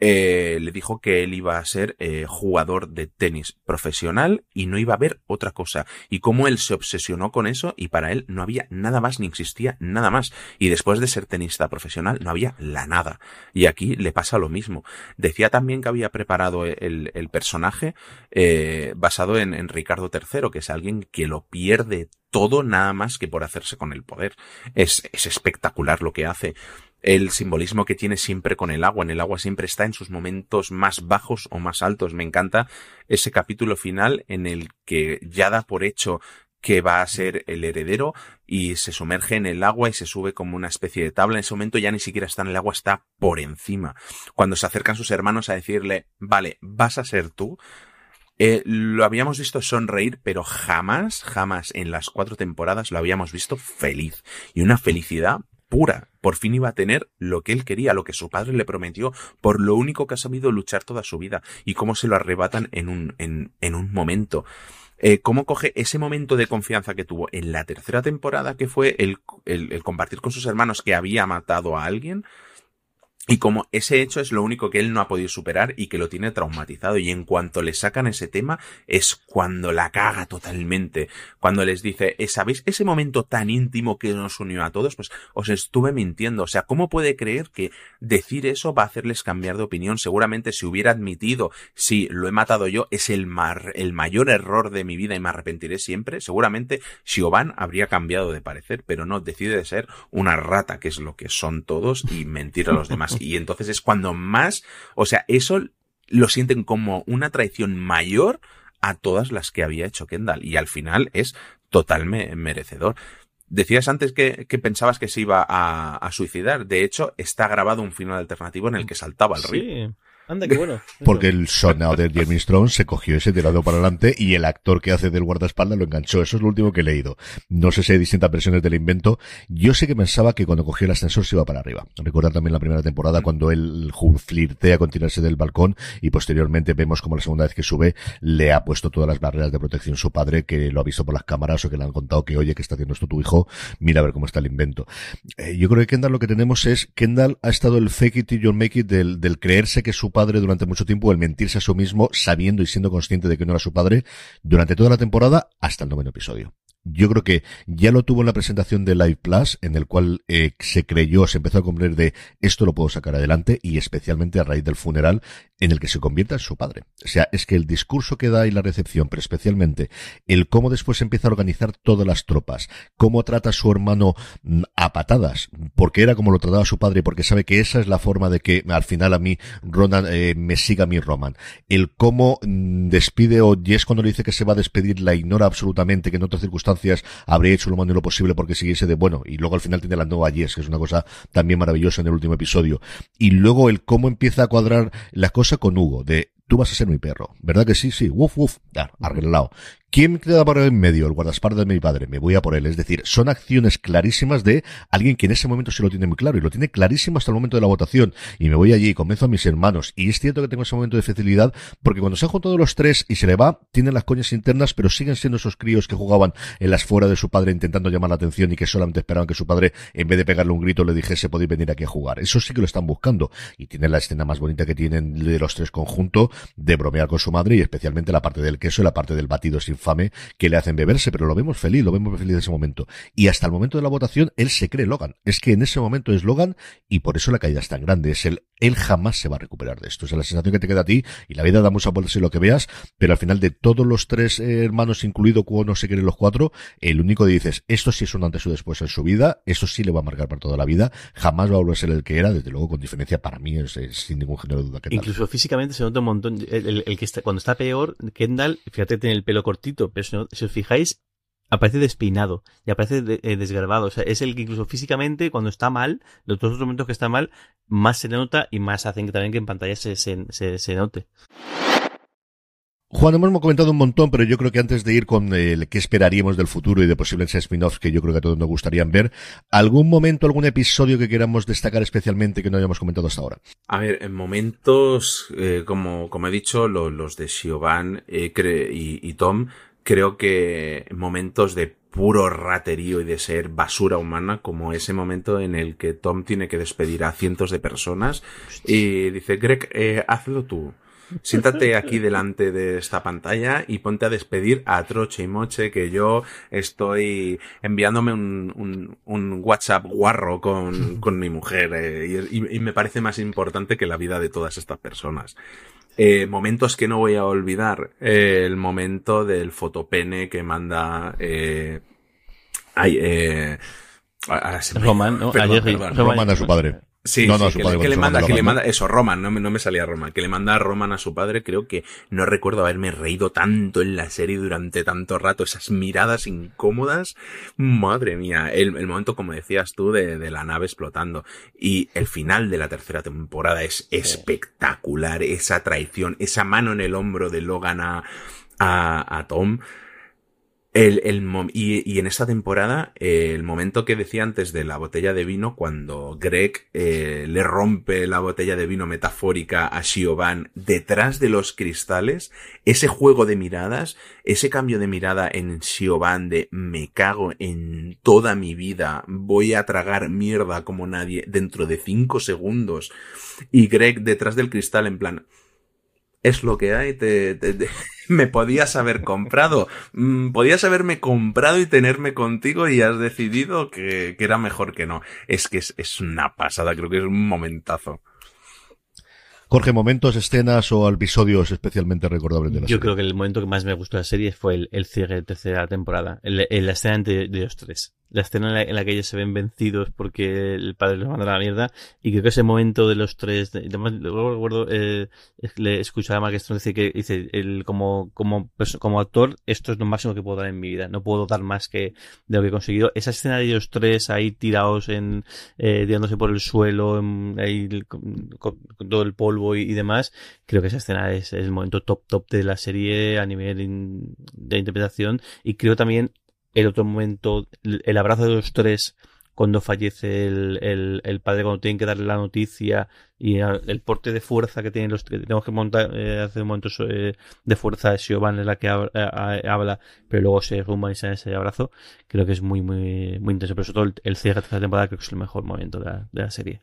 eh, le dijo que él iba a ser eh, jugador de tenis profesional y no iba a ver otra cosa. Y cómo él se obsesionó con eso y para él no había nada más ni existía nada más. Y después de ser tenista profesional no había la nada. Y aquí le pasa lo mismo. Decía también que había preparado el, el personaje eh, basado en, Ricardo III, que es alguien que lo pierde todo nada más que por hacerse con el poder. Es espectacular lo que hace el simbolismo que tiene siempre con el agua. En el agua siempre está en sus momentos más bajos o más altos. Me encanta ese capítulo final en el que ya da por hecho que va a ser el heredero y se sumerge en el agua y se sube como una especie de tabla. En ese momento ya ni siquiera está en el agua, está por encima. Cuando se acercan sus hermanos a decirle, vale, vas a ser tú, eh, lo habíamos visto sonreír, pero jamás, jamás en las cuatro temporadas lo habíamos visto feliz. Y una felicidad pura. Por fin iba a tener lo que él quería, lo que su padre le prometió, por lo único que ha sabido luchar toda su vida, y cómo se lo arrebatan en un, en, en un momento. Eh, cómo coge ese momento de confianza que tuvo en la tercera temporada, que fue el, el, el compartir con sus hermanos que había matado a alguien, y como ese hecho es lo único que él no ha podido superar y que lo tiene traumatizado. Y en cuanto le sacan ese tema, es cuando la caga totalmente. Cuando les dice, eh, ¿sabéis ese momento tan íntimo que nos unió a todos? Pues os estuve mintiendo. O sea, ¿cómo puede creer que decir eso va a hacerles cambiar de opinión? Seguramente si hubiera admitido, sí, lo he matado yo, es el, mar, el mayor error de mi vida y me arrepentiré siempre. Seguramente Siobhan habría cambiado de parecer, pero no, decide ser una rata, que es lo que son todos, y mentir a los demás. Y entonces es cuando más, o sea, eso lo sienten como una traición mayor a todas las que había hecho Kendall. Y al final es totalmente merecedor. Decías antes que, que, pensabas que se iba a, a, suicidar. De hecho, está grabado un final alternativo en el que saltaba al río. Sí. Anda, qué bueno. *laughs* Porque el sonado de Jeremy Strong se cogió ese tirado para adelante y el actor que hace del guardaespaldas lo enganchó. Eso es lo último que he leído. No sé si hay distintas versiones del invento. Yo sé que pensaba que cuando cogió el ascensor se iba para arriba. Recuerda también la primera temporada cuando él flirtea con tirarse del balcón y posteriormente vemos como la segunda vez que sube le ha puesto todas las barreras de protección su padre que lo ha visto por las cámaras o que le han contado que oye que está haciendo esto tu hijo, mira a ver cómo está el invento. Eh, yo creo que Kendall lo que tenemos es Kendall ha estado el fake it till you make it del, del creerse que su padre durante mucho tiempo el mentirse a sí mismo sabiendo y siendo consciente de que no era su padre durante toda la temporada hasta el noveno episodio. Yo creo que ya lo tuvo en la presentación de Live Plus, en el cual eh, se creyó, se empezó a comprender de esto lo puedo sacar adelante, y especialmente a raíz del funeral, en el que se convierta en su padre. O sea, es que el discurso que da y la recepción, pero especialmente el cómo después empieza a organizar todas las tropas, cómo trata a su hermano mm, a patadas, porque era como lo trataba su padre, porque sabe que esa es la forma de que al final a mí Ronan eh, me siga mí Roman. El cómo mm, despide o Jess cuando le dice que se va a despedir la ignora absolutamente, que en otras circunstancias habría hecho lo más de lo posible porque siguiese de bueno. Y luego al final tiene la nueva Yes, que es una cosa también maravillosa en el último episodio. Y luego el cómo empieza a cuadrar la cosa con Hugo, de tú vas a ser mi perro. ¿Verdad que sí? Sí, uf, uf, ya, arreglado. ¿Quién queda por en medio? El guardaespaldas de mi padre. Me voy a por él. Es decir, son acciones clarísimas de alguien que en ese momento se lo tiene muy claro y lo tiene clarísimo hasta el momento de la votación. Y me voy allí y convenzo a mis hermanos. Y es cierto que tengo ese momento de facilidad porque cuando se han juntado los tres y se le va, tienen las coñas internas, pero siguen siendo esos críos que jugaban en las fuera de su padre intentando llamar la atención y que solamente esperaban que su padre, en vez de pegarle un grito, le dijese podéis venir aquí a jugar. Eso sí que lo están buscando. Y tienen la escena más bonita que tienen de los tres conjuntos de bromear con su madre y especialmente la parte del queso y la parte del batido sin infame que le hacen beberse, pero lo vemos feliz, lo vemos feliz en ese momento. Y hasta el momento de la votación, él se cree Logan. Es que en ese momento es Logan y por eso la caída es tan grande. Es el, él jamás se va a recuperar de esto. Es la sensación que te queda a ti y la vida da muchas vueltas y lo que veas, pero al final de todos los tres eh, hermanos, incluido cuando no se quieren los cuatro, el único que dices, esto sí es un antes o después en su vida, eso sí le va a marcar para toda la vida, jamás va a volver a ser el que era, desde luego con diferencia para mí es, sin ningún género de duda que Incluso físicamente se nota un montón, el, que está, cuando está peor, Kendall, fíjate, tiene el pelo cortito, pero si, si os fijáis, aparece despeinado y aparece eh, desgarbado. O sea, es el que incluso físicamente, cuando está mal, los dos momentos que está mal, más se nota y más hacen que también que en pantalla se, se, se, note. Juan, hemos comentado un montón, pero yo creo que antes de ir con el qué esperaríamos del futuro y de posibles spin-offs que yo creo que a todos nos gustaría ver, ¿algún momento, algún episodio que queramos destacar especialmente que no hayamos comentado hasta ahora? A ver, en momentos, eh, como, como he dicho, los de Siobhan eh, y, y Tom creo que momentos de puro raterío y de ser basura humana, como ese momento en el que Tom tiene que despedir a cientos de personas y dice, Greg, eh, hazlo tú. Siéntate aquí delante de esta pantalla y ponte a despedir a Troche y Moche que yo estoy enviándome un, un, WhatsApp guarro con, con mi mujer eh, y, y, me parece más importante que la vida de todas estas personas. Eh, momentos que no voy a olvidar. Eh, el momento del fotopene que manda. Eh, ay, eh, Roman, ¿no? Roman a su padre. Sí, no, no, sí, que, le manda, que le manda, eso, Roman, no me, no me salía Roman, que le manda a Roman a su padre, creo que no recuerdo haberme reído tanto en la serie durante tanto rato, esas miradas incómodas, madre mía, el, el momento, como decías tú, de, de, la nave explotando, y el final de la tercera temporada es espectacular, esa traición, esa mano en el hombro de Logan a, a, a Tom, el, el, y, y, en esta temporada, eh, el momento que decía antes de la botella de vino, cuando Greg eh, le rompe la botella de vino metafórica a Siobhan detrás de los cristales, ese juego de miradas, ese cambio de mirada en Siobhan de me cago en toda mi vida, voy a tragar mierda como nadie dentro de cinco segundos, y Greg detrás del cristal en plan, es lo que hay, te, te, *laughs* me podías haber comprado, mm, podías haberme comprado y tenerme contigo y has decidido que, que era mejor que no. Es que es, es una pasada, creo que es un momentazo. Jorge, momentos, escenas o episodios especialmente recordables de la Yo serie. creo que el momento que más me gustó de la serie fue el, el cierre de tercera temporada, el, la escena de, de los tres la escena en la, que ellos se ven vencidos porque el padre los manda a la mierda y creo que ese momento de los tres además luego recuerdo eh, le escuchaba a Mark Strong decir que dice el, como como como actor esto es lo máximo que puedo dar en mi vida no puedo dar más que de lo que he conseguido. Esa escena de ellos tres ahí tirados en eh, tirándose por el suelo ahí con, todo el polvo y, demás creo que esa escena es, el momento top top de la serie a nivel de interpretación. Y creo también el otro momento, el abrazo de los tres cuando fallece el, el, el, padre, cuando tienen que darle la noticia y el porte de fuerza que tienen los que tenemos que montar, eh, hacer momentos eh, de fuerza es la que habla, eh, habla, pero luego se rumba y se ese abrazo, creo que es muy, muy, muy intenso, pero sobre todo el, cierre de la temporada creo que es el mejor momento de la, de la serie.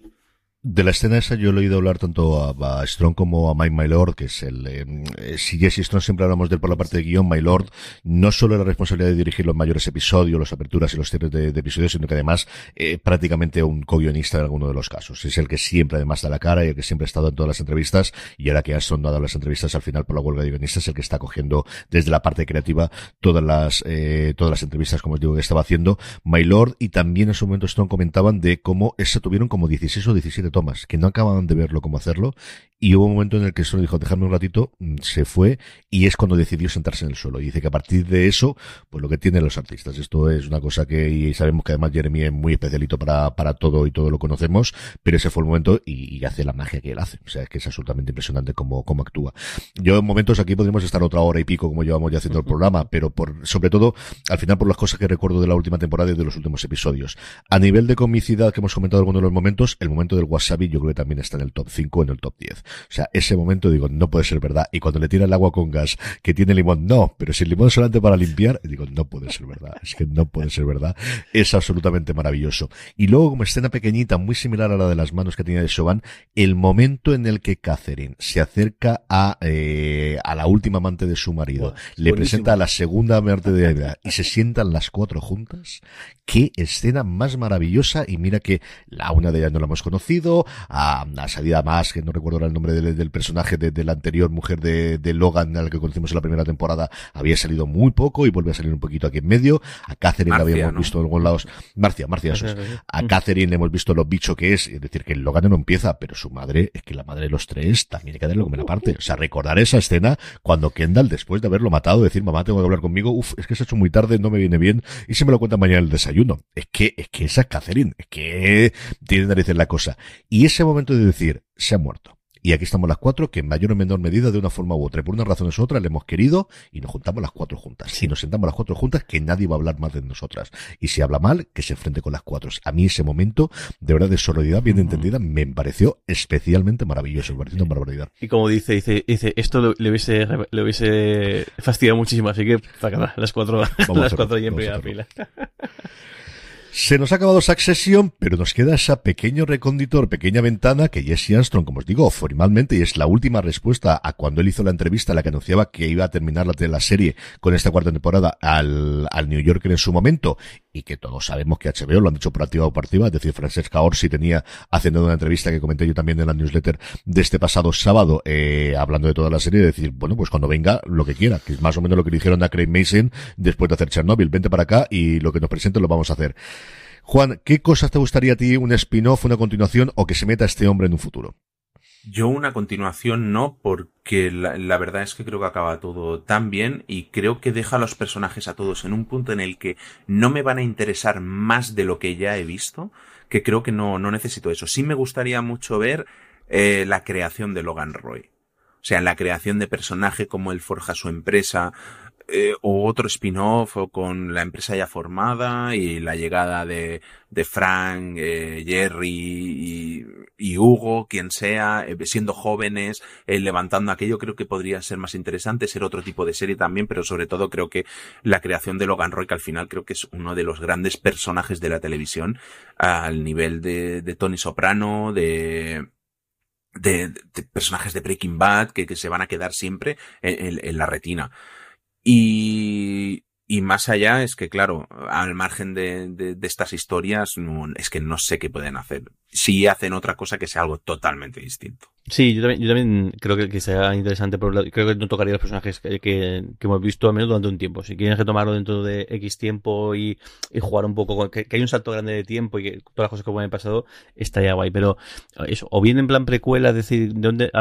De la escena esa yo he oído hablar tanto a, Strong como a Mike My Lord, que es el... Eh, si Jesse Strong siempre hablamos de él por la parte de guion, My Lord, no solo la responsabilidad de dirigir los mayores episodios, las aperturas y los cierres de, episodios, sino que además eh, prácticamente un co-guionista en alguno de los casos. Es el que siempre además da la cara y el que siempre ha estado en todas las entrevistas y ahora que Aston no ha dado las entrevistas al final por la huelga de guionistas es el que está cogiendo desde la parte creativa todas las eh, todas las entrevistas, como os digo, que estaba haciendo My Lord y también en su momento Strong comentaban de cómo se tuvieron como 16 o 17 tomas, que no acababan de verlo cómo hacerlo, y hubo un momento en el que solo dijo, dejadme un ratito, mm, se fue, y es cuando decidió sentarse en el suelo. Y dice que a partir de eso, pues lo que tienen los artistas. Esto es una cosa que, y sabemos que además Jeremy es muy especialito para, para todo y todo lo conocemos, pero ese fue el momento y, y hace la magia que él hace. O sea, es que es absolutamente impresionante cómo, cómo actúa. Yo en momentos aquí podríamos estar otra hora y pico como llevamos ya haciendo el programa, pero por, sobre todo, al final por las cosas que recuerdo de la última temporada y de los últimos episodios. A nivel de comicidad que hemos comentado algunos de los momentos, el momento del wasabi yo creo que también está en el top 5, en el top 10. O sea, ese momento digo, no puede ser verdad. Y cuando le tira el agua con gas, que tiene limón, no, pero si el limón es solamente para limpiar, digo, no puede ser verdad. Es que no puede ser verdad. Es absolutamente maravilloso. Y luego, como escena pequeñita, muy similar a la de las manos que tenía de Chauvin, el momento en el que Catherine se acerca a, eh, a la última amante de su marido, le presenta a la segunda amante de ella y se sientan las cuatro juntas, qué escena más maravillosa y mira que la una de ellas no la hemos conocido, a, a salida más, que no recuerdo el nombre del, del personaje de, de, la anterior mujer de, de Logan, al que conocimos en la primera temporada, había salido muy poco y vuelve a salir un poquito aquí en medio, a Catherine Marcia, la habíamos ¿no? visto en algunos lados, Marcia, Marcia, eso es. a Catherine le hemos visto lo bicho que es, es decir, que el Logan no empieza, pero su madre, es que la madre de los tres también hay que darle comer aparte, o sea, recordar esa escena cuando Kendall, después de haberlo matado, decir, mamá, tengo que hablar conmigo, uff, es que se ha hecho muy tarde, no me viene bien, y se me lo cuenta mañana el desayuno. Es que, es que esa es Catherine, es que tiene narices la cosa. Y ese momento de decir, se ha muerto. Y aquí estamos las cuatro, que en mayor o menor medida, de una forma u otra, por unas razones u otras, le hemos querido y nos juntamos las cuatro juntas. Y nos sentamos las cuatro juntas, que nadie va a hablar más de nosotras. Y si habla mal, que se enfrente con las cuatro. A mí ese momento, de verdad, de sororidad bien entendida, me pareció especialmente maravilloso. Me pareció una barbaridad. Y como dice, dice, dice, esto le hubiese, le hubiese fastidiado muchísimo, así que para las cuatro, vamos *laughs* las cuatro ahí en primera fila. *laughs* Se nos ha acabado Succession, pero nos queda esa pequeño recóndito, pequeña ventana que Jesse Armstrong, como os digo, formalmente, y es la última respuesta a cuando él hizo la entrevista, la que anunciaba que iba a terminar la, la serie con esta cuarta temporada al, al New Yorker en su momento, y que todos sabemos que HBO lo han dicho por activa o por activa, es decir, Francesca Orsi tenía haciendo una entrevista que comenté yo también en la newsletter de este pasado sábado, eh, hablando de toda la serie, de decir, bueno, pues cuando venga, lo que quiera, que es más o menos lo que dijeron a Craig Mason después de hacer Chernobyl, vente para acá y lo que nos presente lo vamos a hacer. Juan, ¿qué cosas te gustaría a ti, un spin-off, una continuación o que se meta este hombre en un futuro? Yo una continuación no, porque la, verdad es que creo que acaba todo tan bien y creo que deja a los personajes a todos en un punto en el que no me van a interesar más de lo que ya he visto, que creo que no, no necesito eso. Sí me gustaría mucho ver eh, la creación de Logan Roy. O sea, la creación de personaje, como él forja su empresa, eh, o otro spin-off o con la empresa ya formada y la llegada de, de Frank, eh, Jerry y, y, Hugo, quien sea, eh, siendo jóvenes, levantando aquello, creo que podría ser más interesante, ser otro tipo de serie también, pero sobre todo creo que la creación de Logan Roy, que al final creo que es uno de los grandes personajes de la televisión, al nivel de, de Tony Soprano, de, de, de, personajes de Breaking Bad que, que se van a quedar siempre en, en la retina. Y, y más allá es que, claro, al margen de, de, de estas historias, no, es que no sé qué pueden hacer. Si hacen otra cosa que sea algo totalmente distinto. Sí, yo también, yo también creo que, que sea interesante, creo que no tocaría los personajes que, que, que, hemos visto al menos durante un tiempo. Si quieren retomarlo dentro de X tiempo y, y jugar un poco, con, que, hay un salto grande de tiempo y que todas las cosas que pueden pasado, estaría guay. Pero eso, o bien en plan precuela, es decir, de dónde,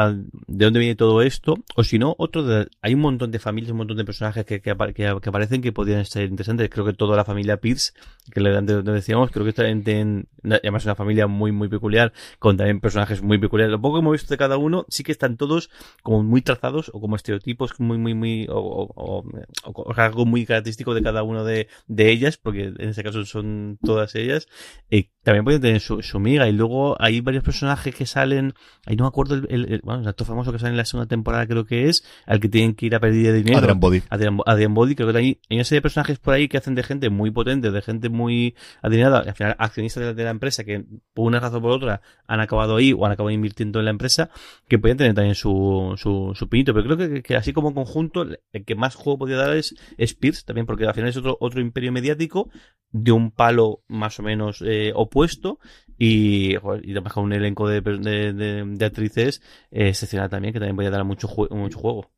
de dónde viene todo esto, o si no, otro hay un montón de familias, un montón de personajes que, que, que aparecen que podrían ser interesantes. Creo que toda la familia Pierce, que antes decíamos, creo que está en, en, además una familia muy, muy peculiar, con también personajes muy peculiares. Lo poco que hemos visto de cada uno, sí que están todos como muy trazados o como estereotipos muy, muy, muy, o, o, o, o algo muy característico de cada uno de, de, ellas, porque en este caso son todas ellas. Y también pueden tener su, su miga. Y luego hay varios personajes que salen, ahí no me acuerdo el, el, el, bueno, el actor famoso que sale en la segunda temporada, creo que es, al que tienen que ir a pedir dinero. Adrian Body. Adrian, Adrian Body, creo que hay, hay una serie de personajes por ahí que hacen de gente muy potente, de gente muy adinerada, al final accionistas de, de la empresa que por una razón o por otra han acabado ahí o han acabado invirtiendo en la empresa, que pueden tener también su, su, su pinito. Pero creo que, que, así como conjunto, el que más juego podría dar es Spears, también porque al final es otro, otro imperio mediático de un palo más o menos eh, opuesto y, además con un elenco de, de, de, actrices eh, excepcional también, que también podría dar mucho, mucho juego.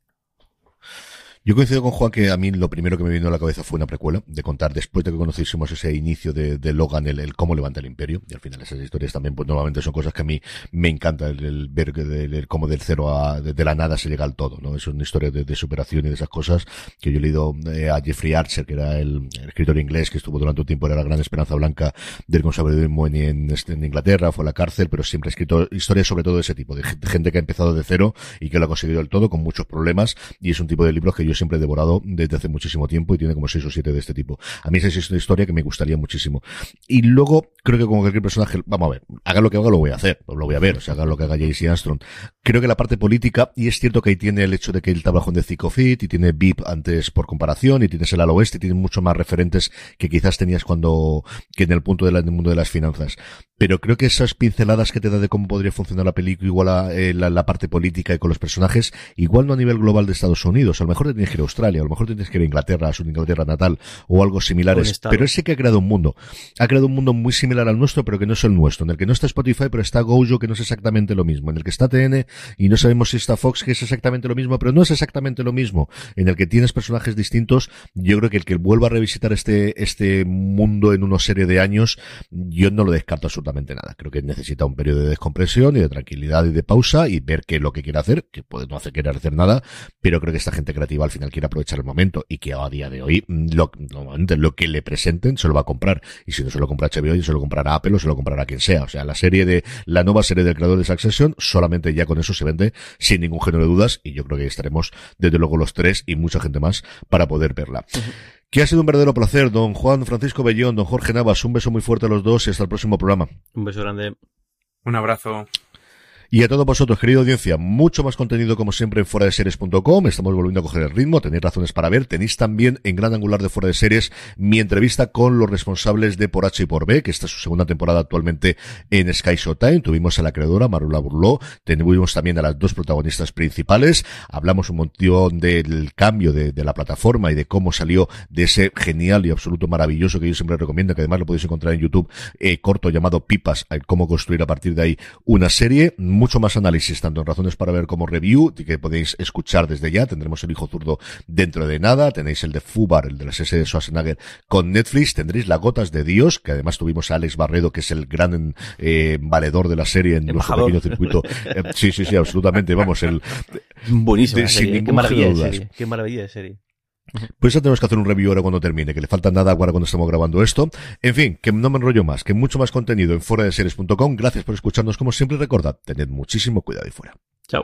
Yo coincido con Juan que a mí lo primero que me vino a la cabeza fue una precuela, de contar después de que conociésemos ese inicio de, de Logan, el, el, cómo levanta el imperio, y al final esas historias también, pues normalmente son cosas que a mí me encanta, el, el ver de, el, cómo del cero a, de, la nada se llega al todo, ¿no? Es una historia de, superación y de esas cosas que yo he leído eh, a Jeffrey Archer, que era el, escritor inglés que estuvo durante un tiempo, era la gran esperanza blanca del conservadurismo en, en, Inglaterra, fue a la cárcel, pero siempre ha escrito historias sobre todo de ese tipo, de gente que ha empezado de cero y que lo ha conseguido del todo con muchos problemas, y es un tipo de libros que yo yo siempre he devorado desde hace muchísimo tiempo y tiene como seis o siete de este tipo. A mí esa es una historia que me gustaría muchísimo. Y luego, creo que como cualquier personaje, vamos a ver, haga lo que haga, lo voy a hacer, lo voy a ver, o sea, haga lo que haga JC Armstrong. Creo que la parte política, y es cierto que ahí tiene el hecho de que el trabajo de Fit y tiene VIP antes por comparación y tienes el al oeste y tiene mucho más referentes que quizás tenías cuando, que en el punto del mundo de las finanzas pero creo que esas pinceladas que te da de cómo podría funcionar la película, igual a, eh, la, parte política y con los personajes, igual no a nivel global de Estados Unidos, a lo mejor te tienes que ir a Australia, a lo mejor te tienes que ir a Inglaterra, a su Inglaterra natal, o algo similares, pero ese que ha creado un mundo, ha creado un mundo muy similar al nuestro, pero que no es el nuestro, en el que no está Spotify, pero está Gojo, que no es exactamente lo mismo, en el que está TN, y no sabemos si está Fox, que es exactamente lo mismo, pero no es exactamente lo mismo, en el que tienes personajes distintos, yo creo que el que vuelva a revisitar este, este mundo en una serie de años, yo no lo descarto absolutamente nada. Creo que necesita un periodo de descompresión y de tranquilidad y de pausa y ver qué es lo que quiere hacer, que puede no hacer querer hacer nada, pero creo que esta gente creativa al final quiere aprovechar el momento y que a día de hoy mm, lo, lo que le presenten se lo va a comprar. Y si no se lo compra HBO, se lo comprará Apple o se lo comprará quien sea. O sea, la serie de, la nueva serie del creador de Succession, solamente ya con eso se vende sin ningún género de dudas y yo creo que estaremos desde luego los tres y mucha gente más para poder verla. Que ha sido un verdadero placer, don Juan Francisco Bellón, don Jorge Navas. Un beso muy fuerte a los dos y hasta el próximo programa. Un beso grande. Un abrazo. Y a todos vosotros, querida audiencia, mucho más contenido como siempre en fuera de series.com. Estamos volviendo a coger el ritmo, tenéis razones para ver. Tenéis también en Gran Angular de Fuera de Series mi entrevista con los responsables de Por H y Por B, que esta es su segunda temporada actualmente en Sky Showtime. Tuvimos a la creadora Marula Burló, tuvimos también a las dos protagonistas principales. Hablamos un montón del cambio de, la plataforma y de cómo salió de ese genial y absoluto maravilloso que yo siempre recomiendo, que además lo podéis encontrar en YouTube, eh, corto llamado Pipas, cómo construir a partir de ahí una serie mucho más análisis, tanto en Razones para Ver como Review, que podéis escuchar desde ya. Tendremos el hijo zurdo dentro de nada. Tenéis el de Fubar, el de la S de Schwarzenegger con Netflix. Tendréis La Gotas de Dios, que además tuvimos a Alex Barredo, que es el gran eh, valedor de la serie en nuestro pequeño circuito. *laughs* Eh, sí, sí, sí, absolutamente. Vamos, el. Buenísimo. Qué maravilla de serie. Qué maravilla de serie. Pues ya tenemos que hacer un review ahora cuando termine, que le falta nada ahora cuando estamos grabando esto. En fin, que no me enrollo más, que mucho más contenido en fuera de series.com. Gracias por escucharnos como siempre. Recordad, tened muchísimo cuidado ahí fuera. Chao.